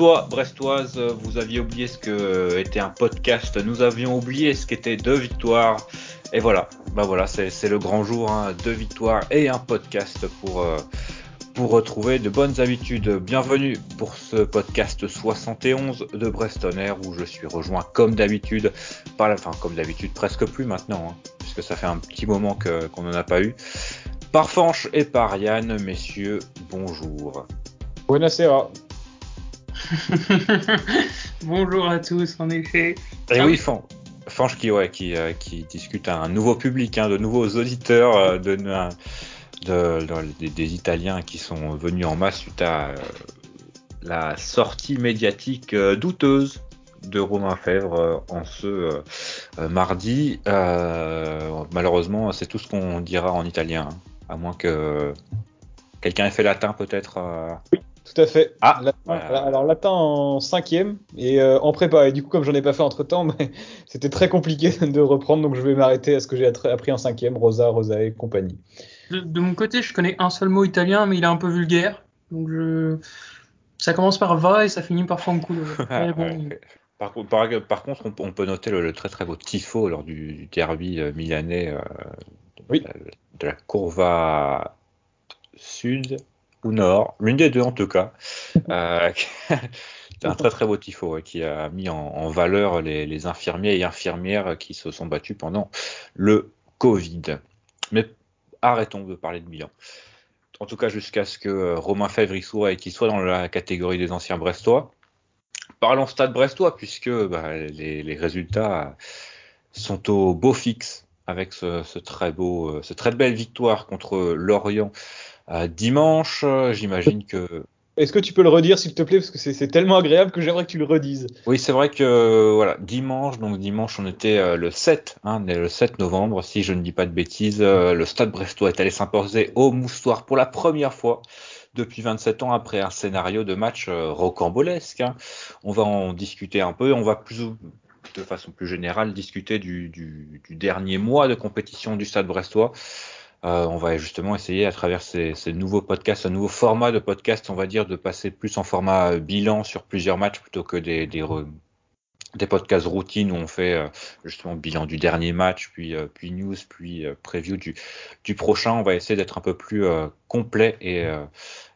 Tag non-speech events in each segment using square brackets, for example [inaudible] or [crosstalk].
Brestois, Brestoise, vous aviez oublié ce que était un podcast. Nous avions oublié ce qu'étaient deux victoires. Et voilà, bah voilà, c'est le grand jour, hein. deux victoires et un podcast pour euh, pour retrouver de bonnes habitudes. Bienvenue pour ce podcast 71 de Breston Air où je suis rejoint comme d'habitude par la, fin comme d'habitude presque plus maintenant, hein, puisque ça fait un petit moment qu'on n'en a pas eu. Par Fanche et par Yann, messieurs, bonjour. Buonasera. [laughs] Bonjour à tous, en effet. Et oui, Fanche qui, ouais, qui, euh, qui discute à un nouveau public, hein, de nouveaux auditeurs, euh, de, des, Italiens qui sont venus en masse suite à euh, la sortie médiatique douteuse de Romain Fèvre en ce mardi. malheureusement, c'est tout ce qu'on dira en italien, hein, à moins que quelqu'un ait fait latin peut-être. Oui. Tout à fait. Ah, Alors latin en cinquième et euh, en prépa. Et du coup, comme j'en ai pas fait entre temps, mais [laughs] c'était très compliqué de reprendre, donc je vais m'arrêter à ce que j'ai appris en cinquième, Rosa, Rosa et compagnie. De, mon côté, je connais un seul mot italien, mais il est un peu vulgaire. Donc je... ça commence par va et ça finit par fanculo. [laughs] par, par, contre, on, peut noter le, très très beau tifo lors du, derby euh, milanais euh, oui. de la Courva Sud ou Nord, l'une des deux en tout cas. Euh, [laughs] c'est un très très beau tifo qui a mis en, valeur les, infirmiers et infirmières qui se sont battus pendant le Covid. Mais arrêtons de parler de bilan. En tout cas, jusqu'à ce que euh, Romain Fèvre y soit et qu'il soit dans la catégorie des anciens Brestois. Parlons stade brestois, puisque bah, les, résultats sont au beau fixe avec ce, très beau, euh, ce très belle victoire contre Lorient dimanche. J'imagine que. Est-ce que tu peux le redire, s'il te plaît, parce que c'est tellement agréable que j'aimerais que tu le redises. Oui, c'est vrai que voilà, dimanche, donc dimanche, on était euh, le 7, hein, le 7 novembre, si je ne dis pas de bêtises. Euh, le Stade Brestois est allé s'imposer au Moustoir pour la première fois depuis 27 ans après un scénario de match euh, rocambolesque. Hein. On va en discuter un peu, on va plus de façon plus générale discuter du, du, du dernier mois de compétition du Stade Brestois. Euh, on va justement essayer à travers ces, nouveaux podcasts, un nouveau format de podcast, on va dire, de passer plus en format euh, bilan sur plusieurs matchs plutôt que des, des, podcasts routines où on fait euh, justement bilan du dernier match, puis, news, puis preview du, prochain. On va essayer d'être un peu plus complet et,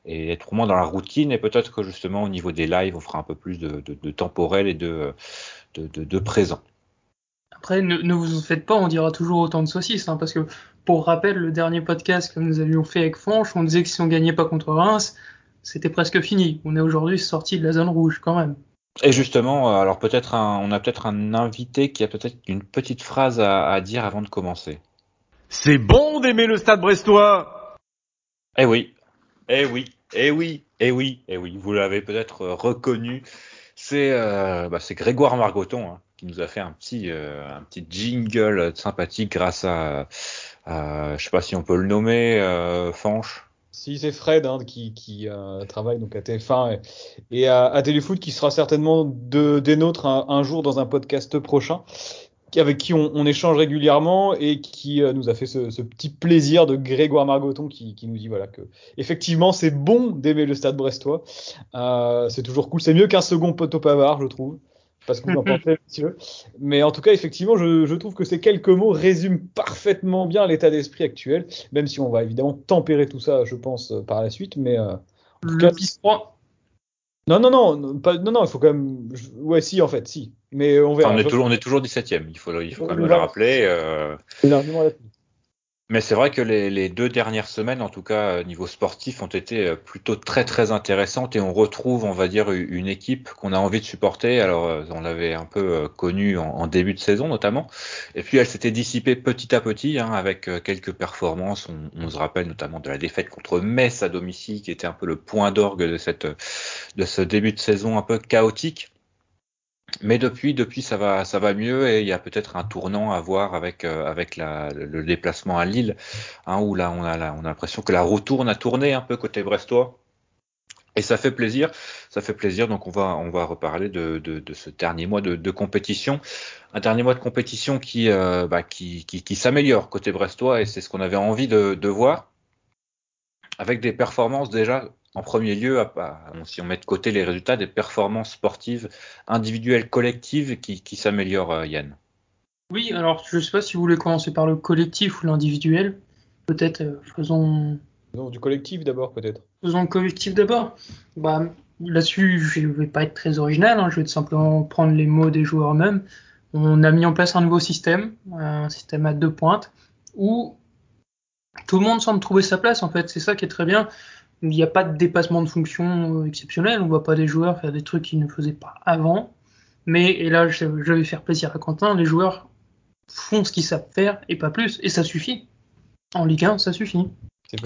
être moins dans la routine. Et peut-être que justement au niveau des lives, on fera un peu plus de, temporel et de, présent. Après, ne, vous faites pas, on dira toujours autant de saucisses, hein, parce que pour rappel, le dernier podcast que nous avions fait avec Franche, on disait que si on gagnait pas contre Reims, c'était presque fini. On est aujourd'hui sorti de la zone rouge quand même. Et justement, euh, alors peut-être on a peut-être un invité qui a peut-être une petite phrase à, dire avant de commencer. C'est bon d'aimer le Stade Brestois. Eh oui, eh oui, eh oui, eh oui, eh oui. Vous l'avez peut-être reconnu. C'est euh, bah, Grégoire Margoton hein, qui nous a fait un petit euh, un petit jingle sympathique grâce à euh, je sais pas si on peut le nommer, euh, Fanche. Si c'est Fred hein, qui, euh, travaille donc à TF1 et, à, Téléfoot qui sera certainement de, des nôtres un, jour dans un podcast prochain avec qui on, échange régulièrement et qui euh, nous a fait ce, petit plaisir de Grégoire Margoton qui, nous dit voilà que effectivement c'est bon d'aimer le stade brestois. Euh, c'est toujours cool. C'est mieux qu'un second poteau pavard je trouve parce que vous en [laughs] pensez, monsieur. Mais en tout cas, effectivement, je, je trouve que ces quelques mots résument parfaitement bien l'état d'esprit actuel, même si on va évidemment tempérer tout ça, je pense, euh, par la suite. Mais euh, en tout cas, non, non, non, pas, non, non, il faut quand même. Ouais, si, en fait, si. Mais on verra. on, est toujours, on est toujours 17ème, il faut, il faut quand même le rappeler. Euh... Mais c'est vrai que les, deux dernières semaines, en tout cas euh, niveau sportif, ont été euh, plutôt très très intéressantes et on retrouve, on va dire, une équipe qu'on a envie de supporter. Alors, euh, on l'avait un peu connue en, début de saison notamment, et puis elle s'était dissipée petit à petit hein, avec quelques performances. On, on, se rappelle notamment de la défaite contre Metz à domicile, qui était un peu le point d'orgue de cette de ce début de saison un peu chaotique. Mais depuis, depuis ça va, ça va mieux et il y a peut-être un tournant à voir avec euh, avec la, le déplacement à Lille, hein, où là on a on a l'impression que la roue tourne a tourné un peu côté brestois. Et ça fait plaisir, ça fait plaisir. Donc on va on va reparler de, de, de ce dernier mois de, de, compétition, un dernier mois de compétition qui euh, bah, qui, qui, qui s'améliore côté brestois et c'est ce qu'on avait envie de, de voir avec des performances déjà en premier lieu, si on met de côté les résultats, des performances sportives individuelles, collectives qui, qui s'améliorent, euh, Yann Oui, alors je ne sais pas si vous voulez commencer par le collectif ou l'individuel. Peut-être euh, faisons. Faisons du collectif d'abord, peut-être. Faisons le collectif d'abord. Bah, Là-dessus, je ne vais pas être très original, hein. je vais simplement prendre les mots des joueurs eux-mêmes. On a mis en place un nouveau système, un système à deux pointes, où tout le monde semble trouver sa place en fait. C'est ça qui est très bien. Il n'y a pas de dépassement de fonction euh, exceptionnel. On voit pas des joueurs faire des trucs qu'ils ne faisaient pas avant. Mais, et là, je, vais faire plaisir à Quentin, les joueurs font ce qu'ils savent faire et pas plus. Et ça suffit. En Ligue 1, ça suffit.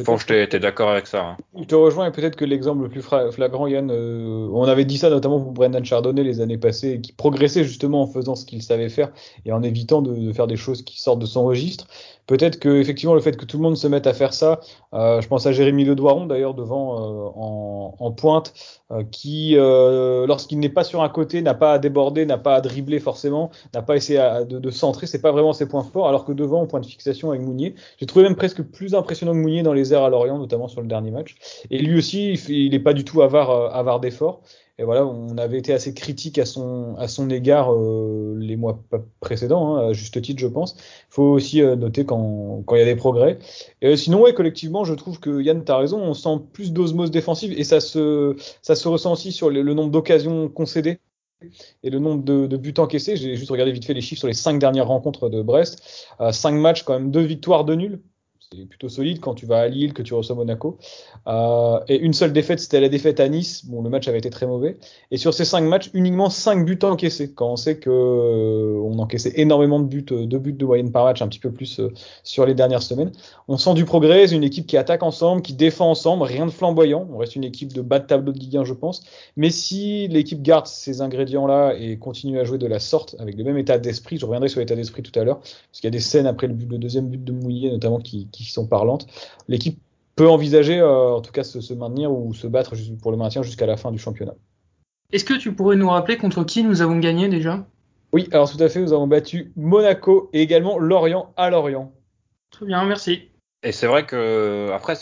Bon, j'étais d'accord avec ça. Hein. Je te rejoins et peut-être que l'exemple le plus flagrant, Yann, euh, on avait dit ça notamment pour Brendan Chardonnay les années passées, qui progressait justement en faisant ce qu'il savait faire et en évitant de, faire des choses qui sortent de son registre. Peut-être que effectivement le fait que tout le monde se mette à faire ça, euh, je pense à Jérémy Ledoiron d'ailleurs devant euh, en, pointe, euh, qui lorsqu'il n'est pas sur un côté n'a pas à déborder, n'a pas à dribbler forcément, n'a pas essayé à, de, de, centrer, c'est pas vraiment ses points forts. Alors que devant, au point de fixation avec Mounier, j'ai trouvé même presque plus impressionnant que Mounier dans les airs à Lorient, notamment sur le dernier match. Et lui aussi, il n'est pas du tout avare, avare d'efforts. Et voilà, on avait été assez critique à son, à son égard euh, les mois précédents, hein, à juste titre, je pense. Il faut aussi euh, noter quand, quand il y a des progrès. Et sinon, ouais, collectivement, je trouve que Yann, tu as raison, on sent plus d'osmose défensive et ça se, ça se ressent aussi sur le, nombre d'occasions concédées et le nombre de, de buts encaissés. J'ai juste regardé vite fait les chiffres sur les cinq dernières rencontres de Brest. Euh, cinq matchs, quand même deux victoires, deux nuls c'est plutôt solide quand tu vas à Lille, que tu reçois Monaco. Euh, et une seule défaite, c'était la défaite à Nice. Bon, le match avait été très mauvais. Et sur ces cinq matchs, uniquement cinq buts encaissés. Quand on sait que euh, on encaissait énormément de buts, euh, deux buts de moyenne par match, un petit peu plus sur les dernières semaines. On sent du progrès. une équipe qui attaque ensemble, qui défend ensemble, rien de flamboyant. On reste une équipe de bas de tableau de Ligue 1, je pense. Mais si l'équipe garde ces ingrédients-là et continue à jouer de la sorte, avec le même état d'esprit, je reviendrai sur l'état d'esprit tout à l'heure, parce qu'il y a des scènes après le, deuxième but de Mouillet, notamment, qui sont parlantes. L'équipe peut envisager, euh, en tout cas, se, se, maintenir ou se battre pour le maintien jusqu'à la fin du championnat. Est-ce que tu pourrais nous rappeler contre qui nous avons gagné déjà? Oui, alors tout à fait, nous avons battu Monaco et également Lorient à Lorient. Très bien, merci. Et c'est vrai que après,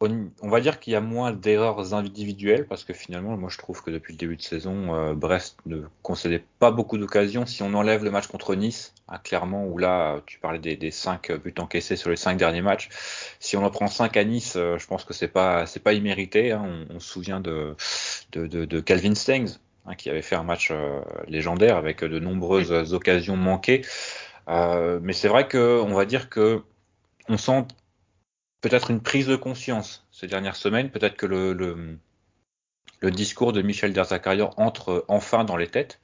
on va dire qu'il y a moins d'erreurs individuelles parce que finalement, moi je trouve que depuis le début de saison, euh, Brest ne concédait pas beaucoup d'occasions. Si on enlève le match contre Nice, hein, clairement, où là tu parlais des, des 5 buts encaissés sur les cinq derniers matchs, si on en prend 5 à Nice, euh, je pense que c'est pas c'est pas immérité. Hein. On, se souvient de, de, de, de Calvin Stengs hein, qui avait fait un match euh, légendaire avec de nombreuses occasions manquées. mais c'est vrai que on va dire que on sent peut-être une prise de conscience ces dernières semaines. Peut-être que le, discours de Michel Derzakarian entre enfin dans les têtes,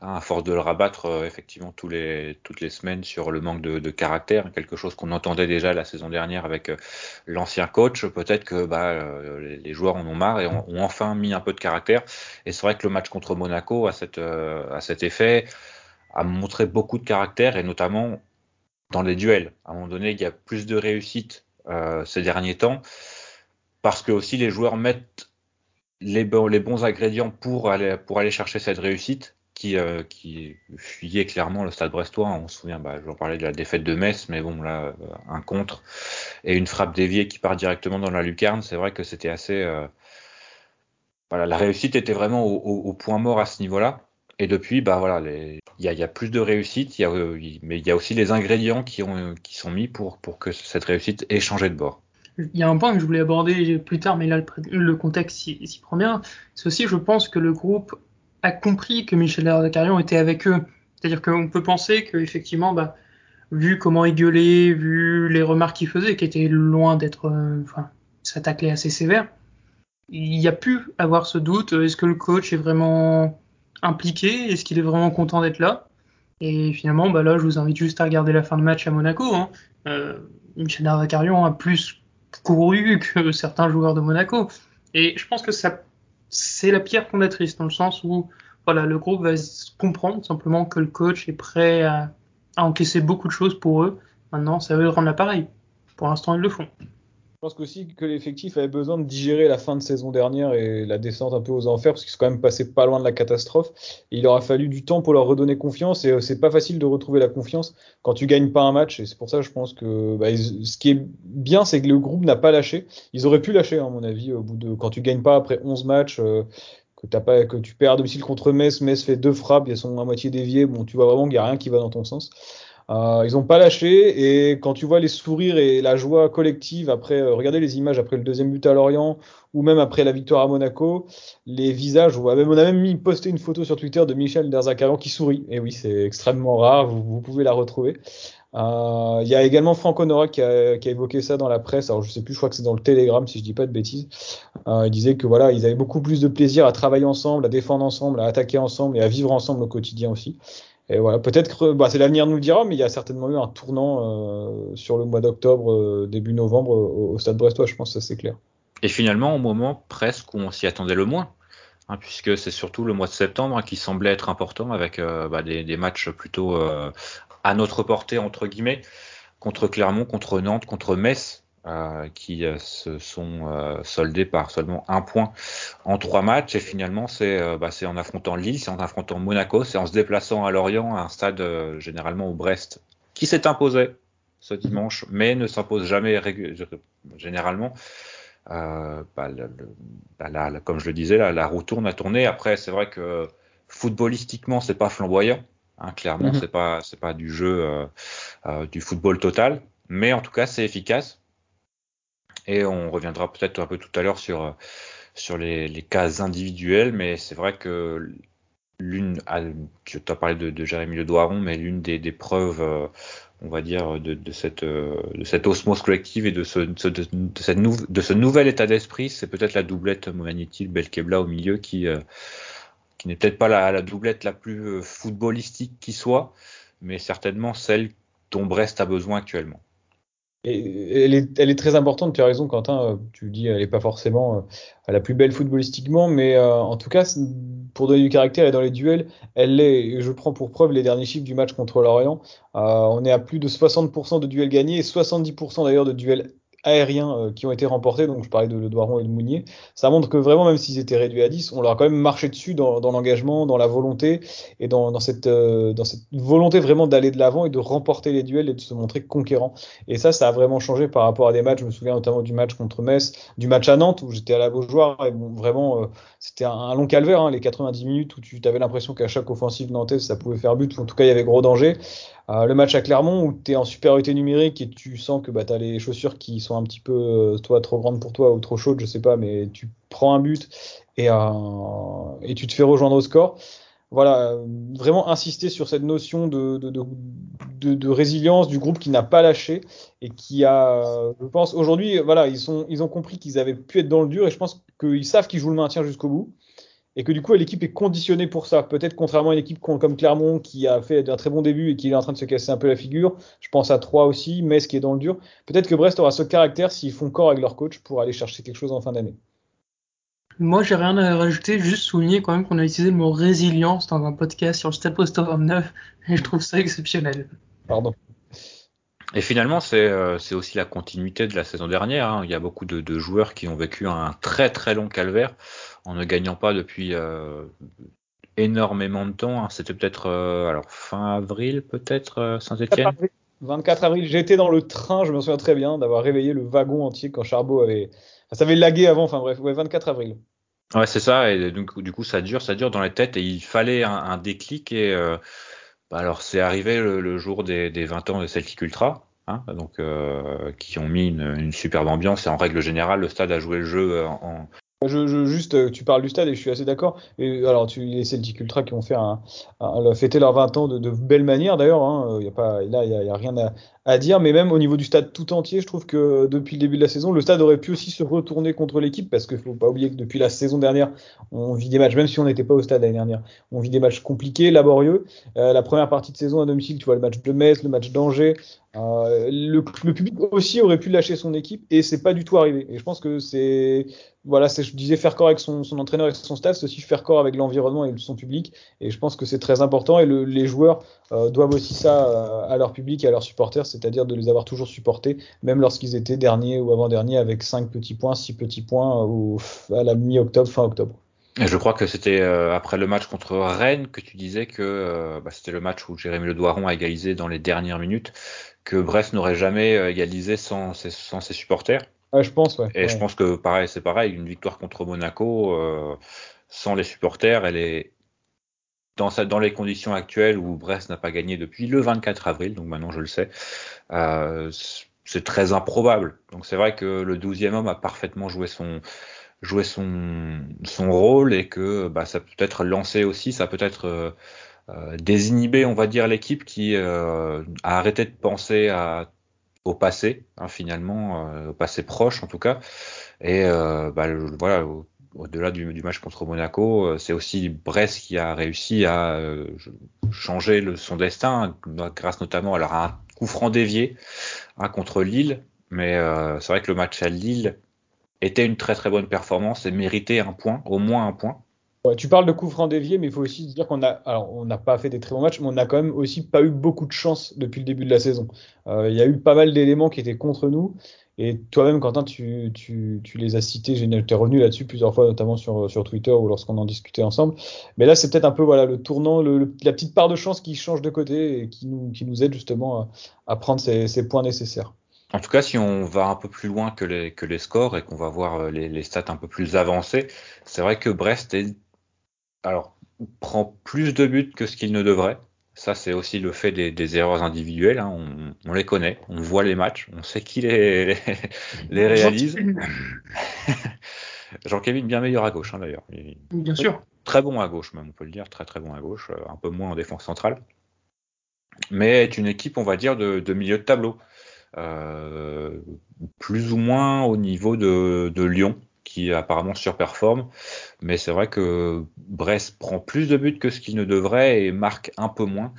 hein, à force de le rabattre euh, effectivement toutes les semaines sur le manque de, caractère, quelque chose qu'on entendait déjà la saison dernière avec euh, l'ancien coach. Peut-être que bah, euh, les, joueurs en ont marre et ont, enfin mis un peu de caractère. Et c'est vrai que le match contre Monaco a, a cet effet, a montré beaucoup de caractère et notamment dans les duels. À un moment donné, il y a plus de réussite euh, ces derniers temps, parce que aussi les joueurs mettent les, bons, les bons ingrédients pour aller, pour aller chercher cette réussite qui, euh, fuyait clairement le stade brestois. On se souvient, bah, j'en parlais de la défaite de Metz, mais bon, là, euh, un contre et une frappe déviée qui part directement dans la lucarne. C'est vrai que c'était assez. Euh, voilà, la réussite était vraiment au, au point mort à ce niveau-là. Et depuis, bah voilà, il y a, plus de réussite, a, mais il y a aussi les ingrédients qui, qui sont mis pour, que cette réussite ait changé de bord. Il y a un point que je voulais aborder plus tard, mais là le, contexte s'y prend bien. C'est aussi, je pense, que le groupe a compris que Michel Ardacarion était avec eux. C'est-à-dire qu'on peut penser qu'effectivement, bah, vu comment il gueulait, vu les remarques qu'il faisait, qui étaient loin d'être, euh, enfin, s'attaquer assez sévère, il y a pu avoir ce doute. Est-ce que le coach est vraiment impliqué Est-ce qu'il est vraiment content d'être là? Et finalement, bah là, je vous invite juste à regarder la fin de match à Monaco. Hein. Euh, Michel a plus couru que certains joueurs de Monaco. Et je pense que ça, c'est la pierre fondatrice dans le sens où voilà, le groupe va comprendre simplement que le coach est prêt à, à encaisser beaucoup de choses pour eux. Maintenant, ça veut rendre l'appareil. Pour l'instant, ils le font. Je pense aussi que l'effectif avait besoin de digérer la fin de saison dernière et la descente un peu aux enfers parce qu'ils sont quand même passés pas loin de la catastrophe. Et il aura fallu du temps pour leur redonner confiance et euh, c'est pas facile de retrouver la confiance quand tu gagnes pas un match. Et c'est pour ça je pense que bah, ce qui est bien, c'est que le groupe n'a pas lâché. Ils auraient pu lâcher, à mon avis, au bout de quand tu gagnes pas après 11 matchs. Euh, que, as pas, que tu perds à domicile contre Metz, Metz fait deux frappes, ils sont à moitié déviés, bon, tu vois vraiment qu'il n'y a rien qui va dans ton sens. Euh, ils n'ont pas lâché et quand tu vois les sourires et la joie collective après, euh, regardez les images après le deuxième but à Lorient ou même après la victoire à Monaco, les visages, on a même, mis posté une photo sur Twitter de Michel Derzakarian qui sourit. Et oui, c'est extrêmement rare, vous, pouvez la retrouver. Euh, il y a également Franco Nora qui a, qui a, évoqué ça dans la presse. Alors je sais plus, je crois que c'est dans le Telegram si je dis pas de bêtises. Euh, il disait que voilà, ils avaient beaucoup plus de plaisir à travailler ensemble, à défendre ensemble, à attaquer ensemble et à vivre ensemble au quotidien aussi. Et voilà, peut-être que bah, c'est l'avenir nous le dira, mais il y a certainement eu un tournant euh, sur le mois d'octobre, euh, début novembre au, Stade Brestois, je pense, ça c'est clair. Et finalement, au moment presque où on s'y attendait le moins, hein, puisque c'est surtout le mois de septembre hein, qui semblait être important avec euh, bah, des, des, matchs plutôt à notre portée entre guillemets, contre Clermont, contre Nantes, contre Metz, euh, qui euh, se sont euh, soldés par seulement un point en trois matchs. Et finalement, c'est bah, en affrontant Lille, c'est en affrontant Monaco, c'est en se déplaçant à Lorient, à un stade généralement au Brest, qui s'est imposé ce dimanche, mais ne s'impose jamais généralement. Bah, bah comme je le disais, la, la roue tourne à tourner. Après, c'est vrai que footballistiquement, c'est pas flamboyant. Hein, clairement, mm-hmm. c'est pas c'est pas du jeu du football total, mais en tout cas, c'est efficace. Et on reviendra peut-être un peu tout à l'heure sur, euh, sur les, cas individuels, mais c'est vrai que l'une, tu as parlé de, Jérémy Le Doiron, mais l'une des, preuves, euh, on va dire, de, cette, euh, de cette osmose collective et de ce, de, ce nouvel état d'esprit, c'est peut-être la doublette Mognanetti, Belkebla au milieu qui, qui n'est peut-être pas la, la, doublette la plus footballistique qui soit, mais certainement celle dont Brest a besoin actuellement. Et elle est, elle est très importante, tu as raison Quentin, euh, tu dis elle n'est pas forcément euh, la plus belle footballistiquement, mais euh, en tout cas, pour donner du caractère et dans les duels, elle l'est. Je prends pour preuve les derniers chiffres du match contre l'Orient. on est à plus de 60% de duels gagnés et 70% d'ailleurs de duels aériens euh, qui ont été remportés, donc je parlais de Le Doiron et de Mounier, ça montre que vraiment, même s'ils étaient réduits à 10, on leur a quand même marché dessus dans, dans l'engagement, dans la volonté et dans, dans cette, euh, dans cette volonté vraiment d'aller de l'avant et de remporter les duels et de se montrer conquérant. Et ça, ça a vraiment changé par rapport à des matchs. Je me souviens notamment du match contre Metz, du match à Nantes où j'étais à la Beaujoire et bon, vraiment, euh, c'était un, long calvaire, hein, les 90 minutes où tu avais l'impression qu'à chaque offensive nantaise, ça pouvait faire but, ou en tout cas, il y avait gros danger. Euh, le match à Clermont où tu es en supériorité numérique et tu sens que bah, tu as les chaussures qui sont un petit peu euh, toi trop grandes pour toi ou trop chaudes, je sais pas, mais tu prends un but et, euh, tu te fais rejoindre au score. Voilà, vraiment insister sur cette notion de, résilience du groupe qui n'a pas lâché et qui a, je pense, aujourd'hui, voilà, ils ont compris qu'ils avaient pu être dans le dur et je pense qu'ils savent qu'ils jouent le maintien jusqu'au bout et que du coup l'équipe est conditionnée pour ça. Peut-être contrairement à une équipe comme Clermont qui a fait un très bon début et qui est en train de se casser un peu la figure. Je pense à Troyes aussi, mais ce qui est dans le dur. Peut-être que Brest aura ce caractère s'ils font corps avec leur coach pour aller chercher quelque chose en fin d'année. Moi, j'ai rien à rajouter, juste souligner quand même qu'on a utilisé le mot résilience dans un podcast sur le Stade Post 9 et je trouve ça exceptionnel. Pardon. Et finalement, euh, c'est aussi la continuité de la saison dernière. Hein. Il y a beaucoup de, de, joueurs qui ont vécu un très très long calvaire en ne gagnant pas depuis euh, énormément de temps. Hein. C'était peut-être euh, alors fin avril, peut-être euh, Saint-Etienne. 24 avril, j'étais dans le train, je me souviens très bien d'avoir réveillé le wagon entier quand Charbot avait, ça avait lagué avant. Enfin bref, ouais, 24 avril. Ouais, c'est ça. Et donc du coup, ça dure, ça dure dans les têtes et il fallait un, un déclic et bah, alors c'est arrivé le, jour des, des, 20 ans de Celtic Ultra. Hein, donc euh, qui ont mis une, une, superbe ambiance et en règle générale le stade a joué le jeu en, je, je, juste, euh, tu parles du stade et je suis assez d'accord. Alors, tu les Celtic Ultra qui ont fait un, un, fêté leurs 20 ans de, de belle manière d'ailleurs. Hein, y a pas, là, il y a, y a, rien à, à, dire. Mais même au niveau du stade tout entier, je trouve que depuis le début de la saison, le stade aurait pu aussi se retourner contre l'équipe parce qu'il faut pas oublier que depuis la saison dernière, on vit des matchs, même si on n'était pas au stade l'année dernière, on vit des matchs compliqués, laborieux. Euh, la première partie de saison à domicile, tu vois le match de Metz, le match d'Angers. Euh, le, public aussi aurait pu lâcher son équipe et c'est pas du tout arrivé. Et je pense que c'est voilà, je disais faire corps avec son, entraîneur et son staff, c'est aussi faire corps avec l'environnement et son public. Et je pense que c'est très important et les joueurs euh, doivent aussi ça à leur public et à leurs supporters, c'est-à-dire de les avoir toujours supportés, même lorsqu'ils étaient derniers ou avant-derniers avec 5 petits points, 6 petits points au, à la mi-octobre, fin octobre. Je crois que c'était après le match contre Rennes que tu disais que bah, c'était le match où Jérémy Le Doiron a égalisé dans les dernières minutes que Brest n'aurait jamais euh, égalisé sans ses, sans ses supporters. je pense, ouais. Et je pense que pareil, c'est pareil, une victoire contre Monaco euh, sans les supporters, elle est dans, dans les conditions actuelles où Brest n'a pas gagné depuis le 24 avril, donc maintenant je le sais, euh, c'est très improbable. Donc c'est vrai que le 12e homme a parfaitement joué son rôle et que bah, ça peut être lancé aussi, ça peut être euh, euh, on va dire, l'équipe qui euh, a arrêté de penser au passé, hein, finalement, au passé proche en tout cas. Et bah, voilà, au-delà du, match contre Monaco, c'est aussi Brest qui a réussi à changer le, son destin, grâce notamment à un coup franc dévié hein, contre Lille. Mais c'est vrai que le match à Lille était une très très bonne performance et méritait un point, au moins un point tu parles de coups francs déviés, mais il faut aussi dire qu'on n'a pas fait des très bons matchs, mais on n'a quand même aussi pas eu beaucoup de chance depuis le début de la saison. Euh, il y a eu pas mal d'éléments qui étaient contre nous, et toi-même, Quentin, tu, tu, tu, les as cités. J'ai es revenu là-dessus plusieurs fois, notamment sur, Twitter ou lorsqu'on en discutait ensemble. Mais là, c'est peut-être un peu le tournant, la petite part de chance qui change de côté et qui nous, aide justement à, prendre ces, points nécessaires. En tout cas, si on va un peu plus loin que les, scores et qu'on va voir euh, les, stats un peu plus avancées, c'est vrai que Brest prend plus de buts que ce qu'il ne devrait. Ça, c'est aussi le fait des, erreurs individuelles. Hein. On, les connaît, on voit les matchs, on sait qui les, les, [laughs] réalise. [laughs] Jean-Kévin, bien meilleur à gauche, hein, d'ailleurs. Bien sûr. Très bon à gauche, même, on peut le dire, très très bon à gauche, euh, un peu moins en défense centrale. Mais est une équipe, on va dire, de, milieu de tableau. Euh, plus ou moins au niveau de, de Lyon, qui apparemment surperforme. Mais c'est vrai que Brest prend plus de buts que ce qu'il ne devrait et marque un peu moins.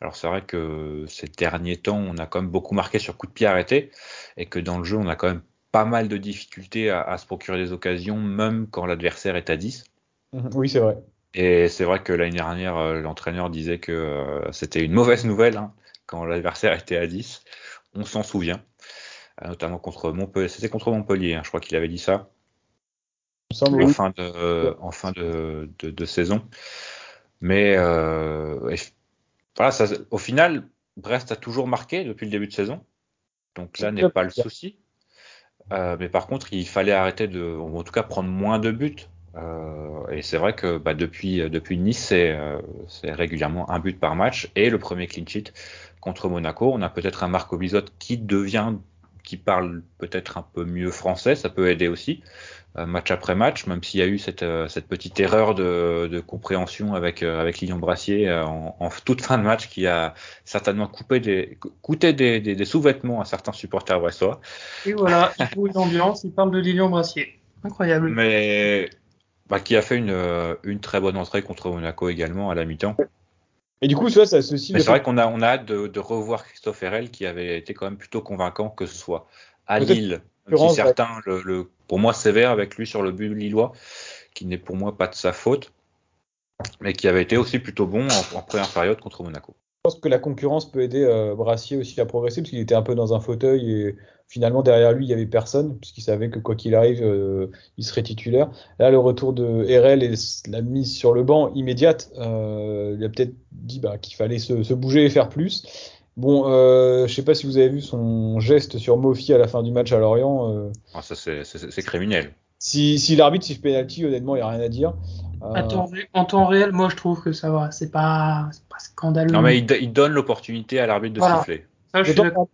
Alors c'est vrai que ces derniers temps, on a quand même beaucoup marqué sur coup de pied arrêté et que dans le jeu, on a quand même pas mal de difficultés à, se procurer des occasions, même quand l'adversaire est à 10. Mhm. Oui, c'est vrai. Et c'est vrai que l'année dernière, euh, l'entraîneur disait que euh, c'était une mauvaise nouvelle hein, quand l'adversaire était à 10. On s'en souvient, euh, notamment contre Montpellier. C'était contre Montpellier, hein, je crois qu'il avait dit ça en fin de, en fin de, de, saison. Mais euh, voilà, ça, au final, Brest a toujours marqué depuis le début de saison. Donc là n'est pas le souci. Euh, mais par contre, il fallait arrêter de, ou en tout cas prendre moins de buts. Euh, et c'est vrai que bah, depuis, depuis Nice, c'est régulièrement un but par match. Et le premier clean sheet contre Monaco, on a peut-être un Marco Bizot qui devient, qui parle peut-être un peu mieux français, ça peut aider aussi. Euh, match après match, même s'il y a eu cette, euh, cette petite erreur de, de compréhension avec, euh, avec Lilian Brassier en, en, toute fin de match qui a certainement coupé des, coûté des, des, des sous-vêtements à certains supporters brestois. Et voilà, il faut une ambiance, il parle de Lilian Brassier. Incroyable. Mais bah, qui a fait une, une très bonne entrée contre Monaco également à la mi-temps. Et du coup, ça, ça ceci. Mais c'est vrai qu'on a, on a hâte de, de revoir Christophe Herrel qui avait été quand même plutôt convaincant que ce soit à Lille, si certains le, le pour moi sévère avec lui sur le but lillois, qui n'est pour moi pas de sa faute, mais qui avait été aussi plutôt bon en, première période contre Monaco. Je pense que la concurrence peut aider euh, Brassier aussi à progresser, parce qu'il était un peu dans un fauteuil et finalement derrière lui il y avait personne, puisqu'il savait que quoi qu'il arrive, euh, il serait titulaire. Là, le retour de RL et la mise sur le banc immédiate, euh, il a peut-être dit bah, qu'il fallait se, bouger et faire plus. Bon, euh, je sais pas si vous avez vu son geste sur Mofi à la fin du match à Lorient. Euh. Ah, ça, c'est criminel. Si, si l'arbitre siffle penalty, honnêtement, il n'y a rien à dire. Euh... en temps réel, moi, je trouve que ça va. C'est pas, pas scandaleux. Non, mais il, donne l'opportunité à l'arbitre de siffler.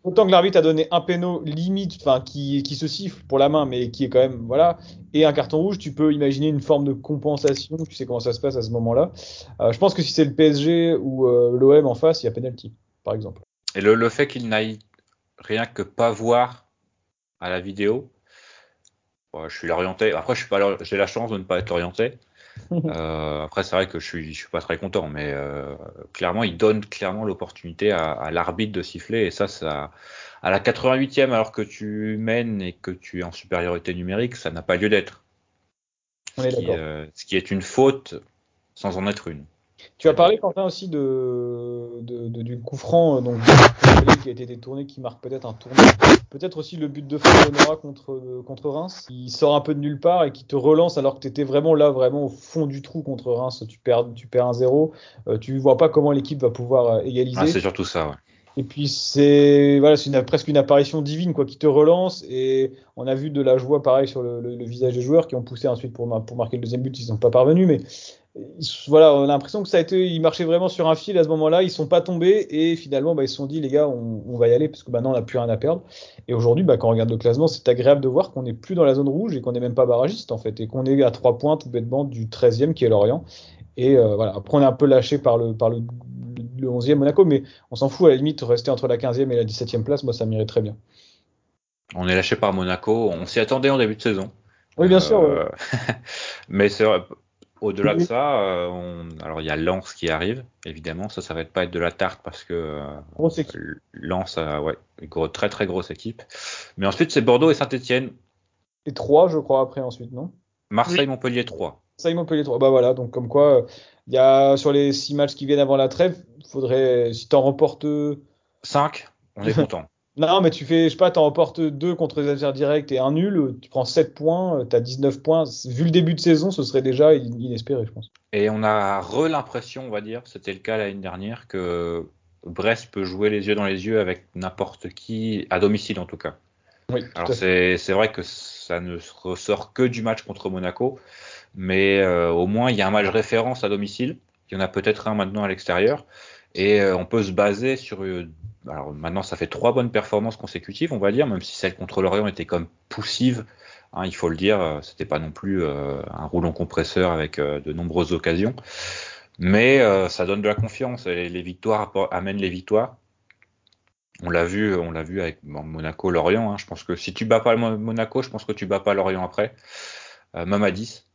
autant, que l'arbitre a donné un péno limite, enfin qui, qui se siffle pour la main, mais qui est quand même voilà, et un carton rouge, tu peux imaginer une forme de compensation. Tu sais comment ça se passe à ce moment-là. Euh, je pense que si c'est le PSG ou euh, l'OM en face, il y a penalty, par exemple. Et le, le fait qu'il n'aille rien que pas voir à la vidéo, je suis orienté. Après, je suis pas, j'ai la chance de ne pas être orienté. [laughs] Euh, après, c'est vrai que je suis, je suis pas très content, mais euh, clairement, il donne clairement l'opportunité à, à l'arbitre de siffler, et ça, ça, à la 88e, alors que tu mènes et que tu es en supériorité numérique, ça n'a pas lieu d'être. Ce, euh, ce qui est une faute sans en être une. Tu as parlé, Quentin, aussi de, de, de du coup franc donc, qui a été détourné, qui marque peut-être un tournoi. Peut-être aussi le but de Fontenora contre, contre Reims, qui sort un peu de nulle part et qui te relance alors que tu étais vraiment là, vraiment au fond du trou contre Reims. Tu perds, tu perds un 0. Euh, tu vois pas comment l'équipe va pouvoir euh, égaliser. Ah, c'est surtout ça, ouais. Et puis c'est voilà, c'est presque une apparition divine quoi qui te relance et on a vu de la joie pareil sur le, le, le visage des joueurs qui ont poussé ensuite pour, pour marquer le deuxième but, ils n'ont pas parvenus mais voilà, on a l'impression que ça a été, ils marchaient vraiment sur un fil à ce moment-là, ils sont pas tombés et finalement, bah, ils se sont dit les gars, on, on va y aller parce que maintenant on n'a plus rien à perdre. Et aujourd'hui, bah, quand on regarde le classement, c'est agréable de voir qu'on n'est plus dans la zone rouge et qu'on n'est même pas barragiste en fait et qu'on est à trois points tout bêtement du 13e qui est Lorient. Et euh, voilà, après on est un peu lâché par le par le, le 11e Monaco, mais on s'en fout à la limite rester entre la 15e et la 17e place, moi ça m'irait très bien. On est lâché par Monaco, on s'y attendait en début de saison. Oui, bien sûr. Ouais. [laughs] mais c'est au-delà de ça, euh, on... alors il y a Lens qui arrive, évidemment. Ça, ça va pas être de la tarte parce que euh, Lens, a, ouais, gros, très très grosse équipe. Mais ensuite, c'est Bordeaux et Saint-Etienne. Et 3, je crois, après, ensuite, non? Marseille-Montpellier 3. Marseille-Montpellier 3. Bah voilà, donc comme quoi, il y a sur les 6 matchs qui viennent avant la trêve, faudrait, si tu en remportes 5, on est content. [laughs] Non, mais tu fais, je sais pas, t'en remportes deux contre les adversaires directs et un nul, tu prends 7 points, t'as 19 points. Vu le début de saison, ce serait déjà inespéré, je pense. Et on a re l'impression, on va dire, c'était le cas l'année dernière, que Brest peut jouer les yeux dans les yeux avec n'importe qui, à domicile en tout cas. Oui, Alors c'est vrai que ça ne ressort que du match contre Monaco, mais euh, au moins il y a un match référence à domicile. Il y en a peut-être un maintenant à l'extérieur. Et euh, on peut se baser sur euh, alors maintenant ça fait trois bonnes performances consécutives, on va dire, même si celle contre l'Orient était comme poussive, hein, il faut le dire, euh, c'était pas non plus euh, un roulant compresseur avec euh, de nombreuses occasions, mais ça donne de la confiance. Et les victoires amènent les victoires. On l'a vu, on l'a vu avec Monaco, Lorient. Hein. Je pense que si tu bats pas Monaco, je pense que tu bats pas Lorient après, même à 10.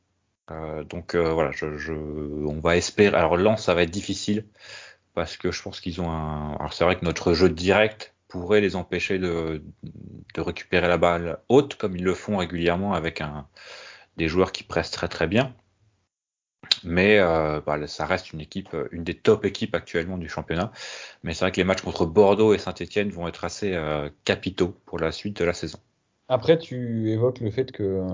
donc voilà, je, je, on va espérer. Alors Lens, ça va être difficile parce que je pense qu'ils ont un. Alors c'est vrai que notre jeu direct pourrait les empêcher de, récupérer la balle haute comme ils le font régulièrement avec des joueurs qui pressent très très bien. Mais euh, bah, ça reste une équipe, une des top équipes actuellement du championnat. Mais c'est vrai que les matchs contre Bordeaux et Saint-Etienne vont être assez euh, capitaux pour la suite de la saison. Après, tu évoques le fait que euh,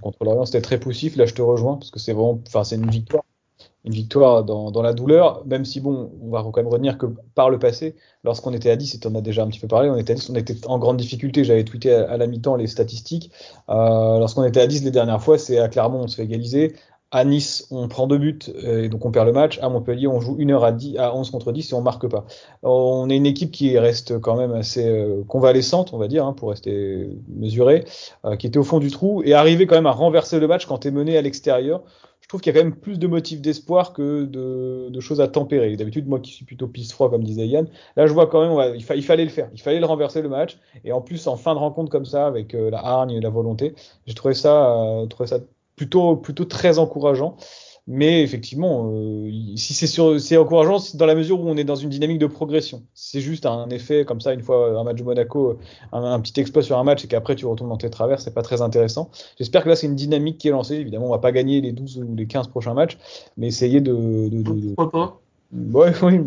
contre l'Orient c'était très poussif. Là, je te rejoins parce que c'est vraiment, enfin, c'est une victoire une victoire dans, la douleur, même si bon, on va quand même retenir que par le passé, lorsqu'on était à 10, et tu en as déjà un petit peu parlé, on était à 10, on était en grande difficulté, j'avais tweeté à, la mi-temps les statistiques, euh, lorsqu'on était à 10 les dernières fois, c'est à Clermont, on se fait égaliser, à Nice, on prend deux buts et donc on perd le match. À Montpellier, on joue une heure à, 10, à 11 contre 10 et on marque pas. On est une équipe qui reste quand même assez euh, convalescente, on va dire, hein, pour rester mesuré, euh, qui était au fond du trou et arriver quand même à renverser le match quand tu es mené à l'extérieur trouve qu'il y a quand même plus de motifs d'espoir que de, de, choses à tempérer. D'habitude, moi qui suis plutôt pisse froid, comme disait Yann, là je vois quand même, fa il, fallait le faire, il fallait le renverser le match. Et en plus, en fin de rencontre comme ça, avec euh, la hargne et la volonté, j'ai trouvé ça, euh, trouvé ça plutôt, plutôt très encourageant. Mais effectivement, euh, si c'est sur, c'est encourageant dans la mesure où on est dans une dynamique de progression. C'est juste un effet comme ça, une fois un match de Monaco, un, un petit exploit sur un match et qu'après tu retournes dans tes travers, c'est pas très intéressant. J'espère que là c'est une dynamique qui est lancée. Évidemment, on va pas gagner les 12 ou les 15 prochains matchs, mais essayer de. de, de Pourquoi pas? Ouais, [laughs] oui,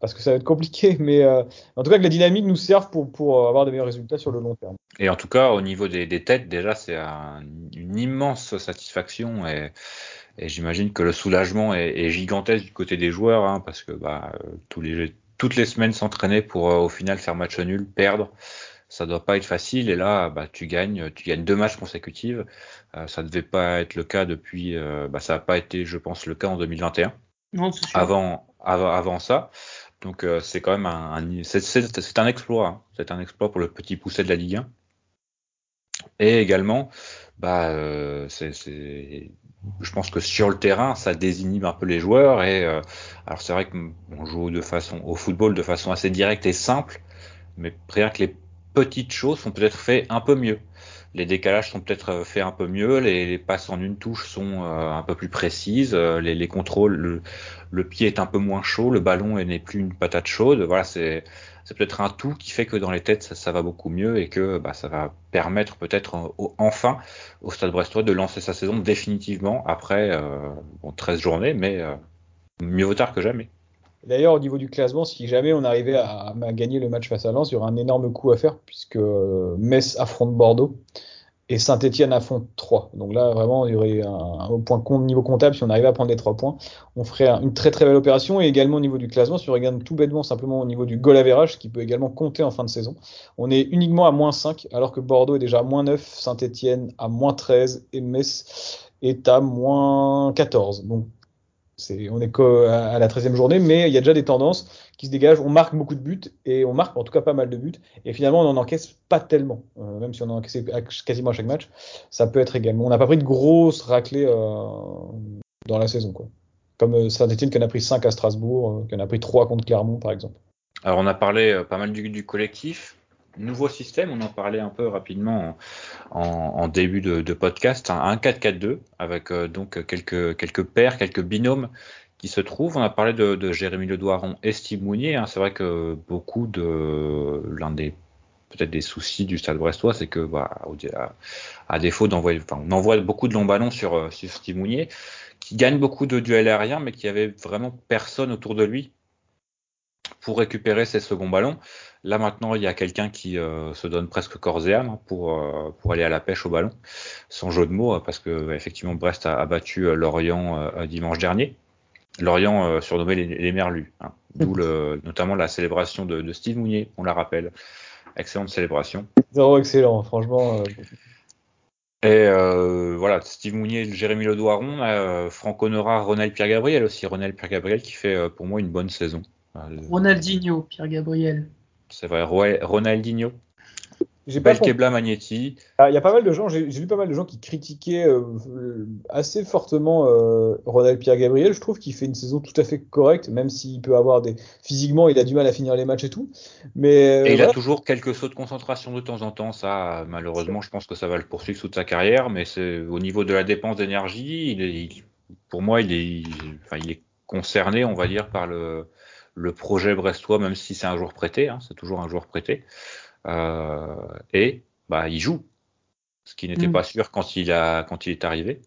parce que ça va être compliqué, mais euh, en tout cas que la dynamique nous serve pour, pour avoir de meilleurs résultats sur le long terme. Et en tout cas, au niveau des, des têtes, déjà, c'est un, une immense satisfaction et et j'imagine que le soulagement est, est, gigantesque du côté des joueurs, hein, parce que bah, euh, tous les, toutes les semaines s'entraîner pour euh, au final faire match nul, perdre, ça doit pas être facile. Et là, bah, tu gagnes, tu gagnes deux matchs consécutifs. Euh, ça devait pas être le cas depuis, euh, bah, ça n'a pas été, je pense, le cas en 2021. Non, avant, avant, avant ça. Donc euh, c'est quand même un, un c'est un exploit. Hein. C'est un exploit pour le petit pousset de la Ligue 1. Et également, bah, euh, c'est je pense que sur le terrain, ça désinhibe un peu les joueurs. Et euh, alors c'est vrai qu'on joue de façon au football de façon assez directe et simple, mais rien que les petites choses sont peut-être fait un peu mieux. les décalages sont peut-être faits un peu mieux, les, passes en une touche sont un peu plus précises, les, les contrôles, le, le, pied est un peu moins chaud, le ballon n'est plus une patate chaude. Voilà, c'est c'est peut-être un tout qui fait que dans les têtes ça, va beaucoup mieux et que bah, ça va permettre peut-être enfin au Stade Brestois de lancer sa saison définitivement après euh, 13 journées, mais euh, mieux vaut tard que jamais. D'ailleurs, au niveau du classement, si jamais on arrivait à, à, gagner le match face à Lens, il y aura un énorme coup à faire puisque Metz affronte Bordeaux et Saint-Etienne à fond 3. Donc là, vraiment, il y aurait un, point compte, niveau comptable, si on arrivait à prendre les 3 points, on ferait une très très belle opération. Et également au niveau du classement, si on regarde tout bêtement simplement au niveau du goal average, qui peut également compter en fin de saison, on est uniquement à moins 5, alors que Bordeaux est déjà à moins 9, Saint-Etienne à moins 13 et Metz est à moins 14. Donc on est à la 13e journée, mais il y a déjà des tendances qui se dégagent. On marque beaucoup de buts et on marque en tout cas pas mal de buts. Et finalement, on n'en encaisse pas tellement, euh, même si on en encaisse quasiment à chaque match. Ça peut être également. On n'a pas pris de grosses raclées euh, dans la saison, quoi. Comme euh, Saint-Etienne qui en a pris 5 à Strasbourg, qui en a pris 3 contre Clermont, par exemple. Alors, on a parlé pas mal du, collectif nouveau système, on en parlait un peu rapidement en, début de, podcast, un 4-4-2 avec donc quelques, quelques paires, quelques binômes qui se trouvent. On a parlé de, Jérémy Ledoiron et Steve Mounier. Hein. C'est vrai que beaucoup de l'un des peut-être des soucis du Stade Brestois, c'est que bah, à, défaut d'envoyer, enfin, on envoie beaucoup de longs ballons sur, euh, sur Steve Mounier, qui gagne beaucoup de duels aériens, mais qui avait vraiment personne autour de lui pour récupérer ses seconds ballons. Là maintenant, il y a quelqu'un qui euh, se donne presque corps et âme pour euh, pour aller à la pêche au ballon, sans jeu de mots, parce que effectivement Brest a, battu euh, Lorient dimanche dernier. Lorient surnommé les, Merlus, hein. d'où le, notamment la célébration de, Steve Mounier, on la rappelle. Excellente célébration. Zéro excellent, franchement. Et voilà, Steve Mounier, Jérémy Ledoiron, euh, Franck Honora, Ronald Pierre-Gabriel aussi. Ronald Pierre-Gabriel qui fait pour moi une bonne saison. Ronaldinho, Pierre-Gabriel. C'est vrai, Ronaldinho. J'ai pas Magnetti. Ah, il y a pas mal de gens, j'ai vu pas mal de gens qui critiquaient euh, assez fortement euh, Ronald Pierre Gabriel. Je trouve qu'il fait une saison tout à fait correcte, même s'il peut avoir des. Physiquement, il a du mal à finir les matchs et tout. Mais, euh, et il a toujours quelques sauts de concentration de temps en temps. Ça, malheureusement, je pense que ça va le poursuivre toute sa carrière. Mais c'est au niveau de la dépense d'énergie, il pour moi, il est, enfin, il est concerné, on va dire, par le le projet brestois, même si c'est un joueur prêté, hein, c'est toujours un joueur prêté, euh, et bah il joue, ce qui n'était mm. pas sûr quand il a quand il est arrivé.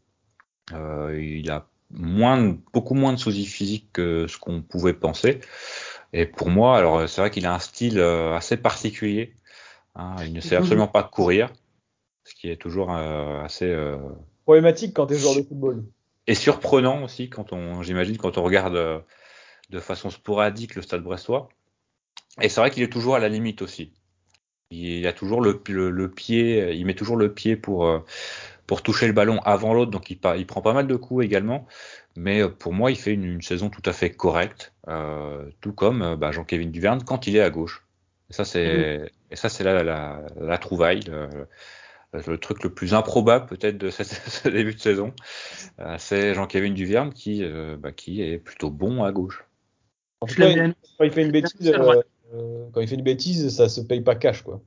Euh, il a moins, beaucoup moins de soucis physiques que ce qu'on pouvait penser. Et pour moi, alors c'est vrai qu'il a un style euh, assez particulier. Hein, il ne sait absolument pas courir, ce qui est toujours assez problématique quand tu es joueur de football. Et surprenant aussi quand on, j'imagine, quand on regarde de façon sporadique le stade brestois. Et c'est vrai qu'il est toujours à la limite aussi. Il a toujours le, le, pied, il met toujours le pied pour, euh, pour toucher le ballon avant l'autre, donc il, il, prend pas mal de coups également. Mais euh, pour moi, il fait une, saison tout à fait correcte, euh, tout comme bah, Jean-Kévin Duverne quand il est à gauche. Et ça, c'est, et ça, c'est la, la, la, trouvaille, le, truc le plus improbable peut-être de [laughs] ce début de saison. c'est Jean-Kévin Duverne qui, bah, qui est plutôt bon à gauche il fait une bêtise, euh, euh, quand il fait une bêtise, ça se paye pas cash, quoi.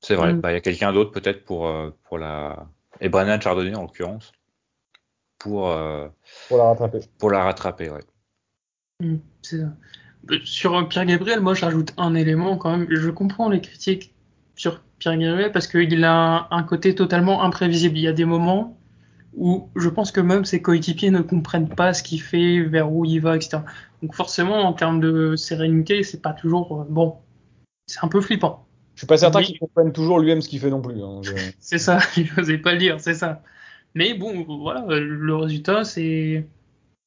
C'est vrai. Mm. Bah, il y a quelqu'un d'autre peut-être pour euh, pour la et Brennan Chardonnay en l'occurrence pour pour la rattraper. Pour la rattraper, ouais. Mm, sur Pierre Gabriel, moi j'ajoute un élément quand même. Je comprends les critiques sur Pierre Gabriel parce qu'il a un côté totalement imprévisible. Il y a des moments où je pense que même ses coéquipiers ne comprennent pas ce qu'il fait, vers où il va, etc. Donc forcément, en termes de sérénité, c'est pas toujours euh, bon. C'est un peu flippant. Je suis pas certain qu'il comprenne toujours lui-même ce qu'il fait non plus. Hein, [laughs] c'est ça, [laughs] je n'osais pas le dire, c'est ça. Mais bon, voilà, le résultat, c'est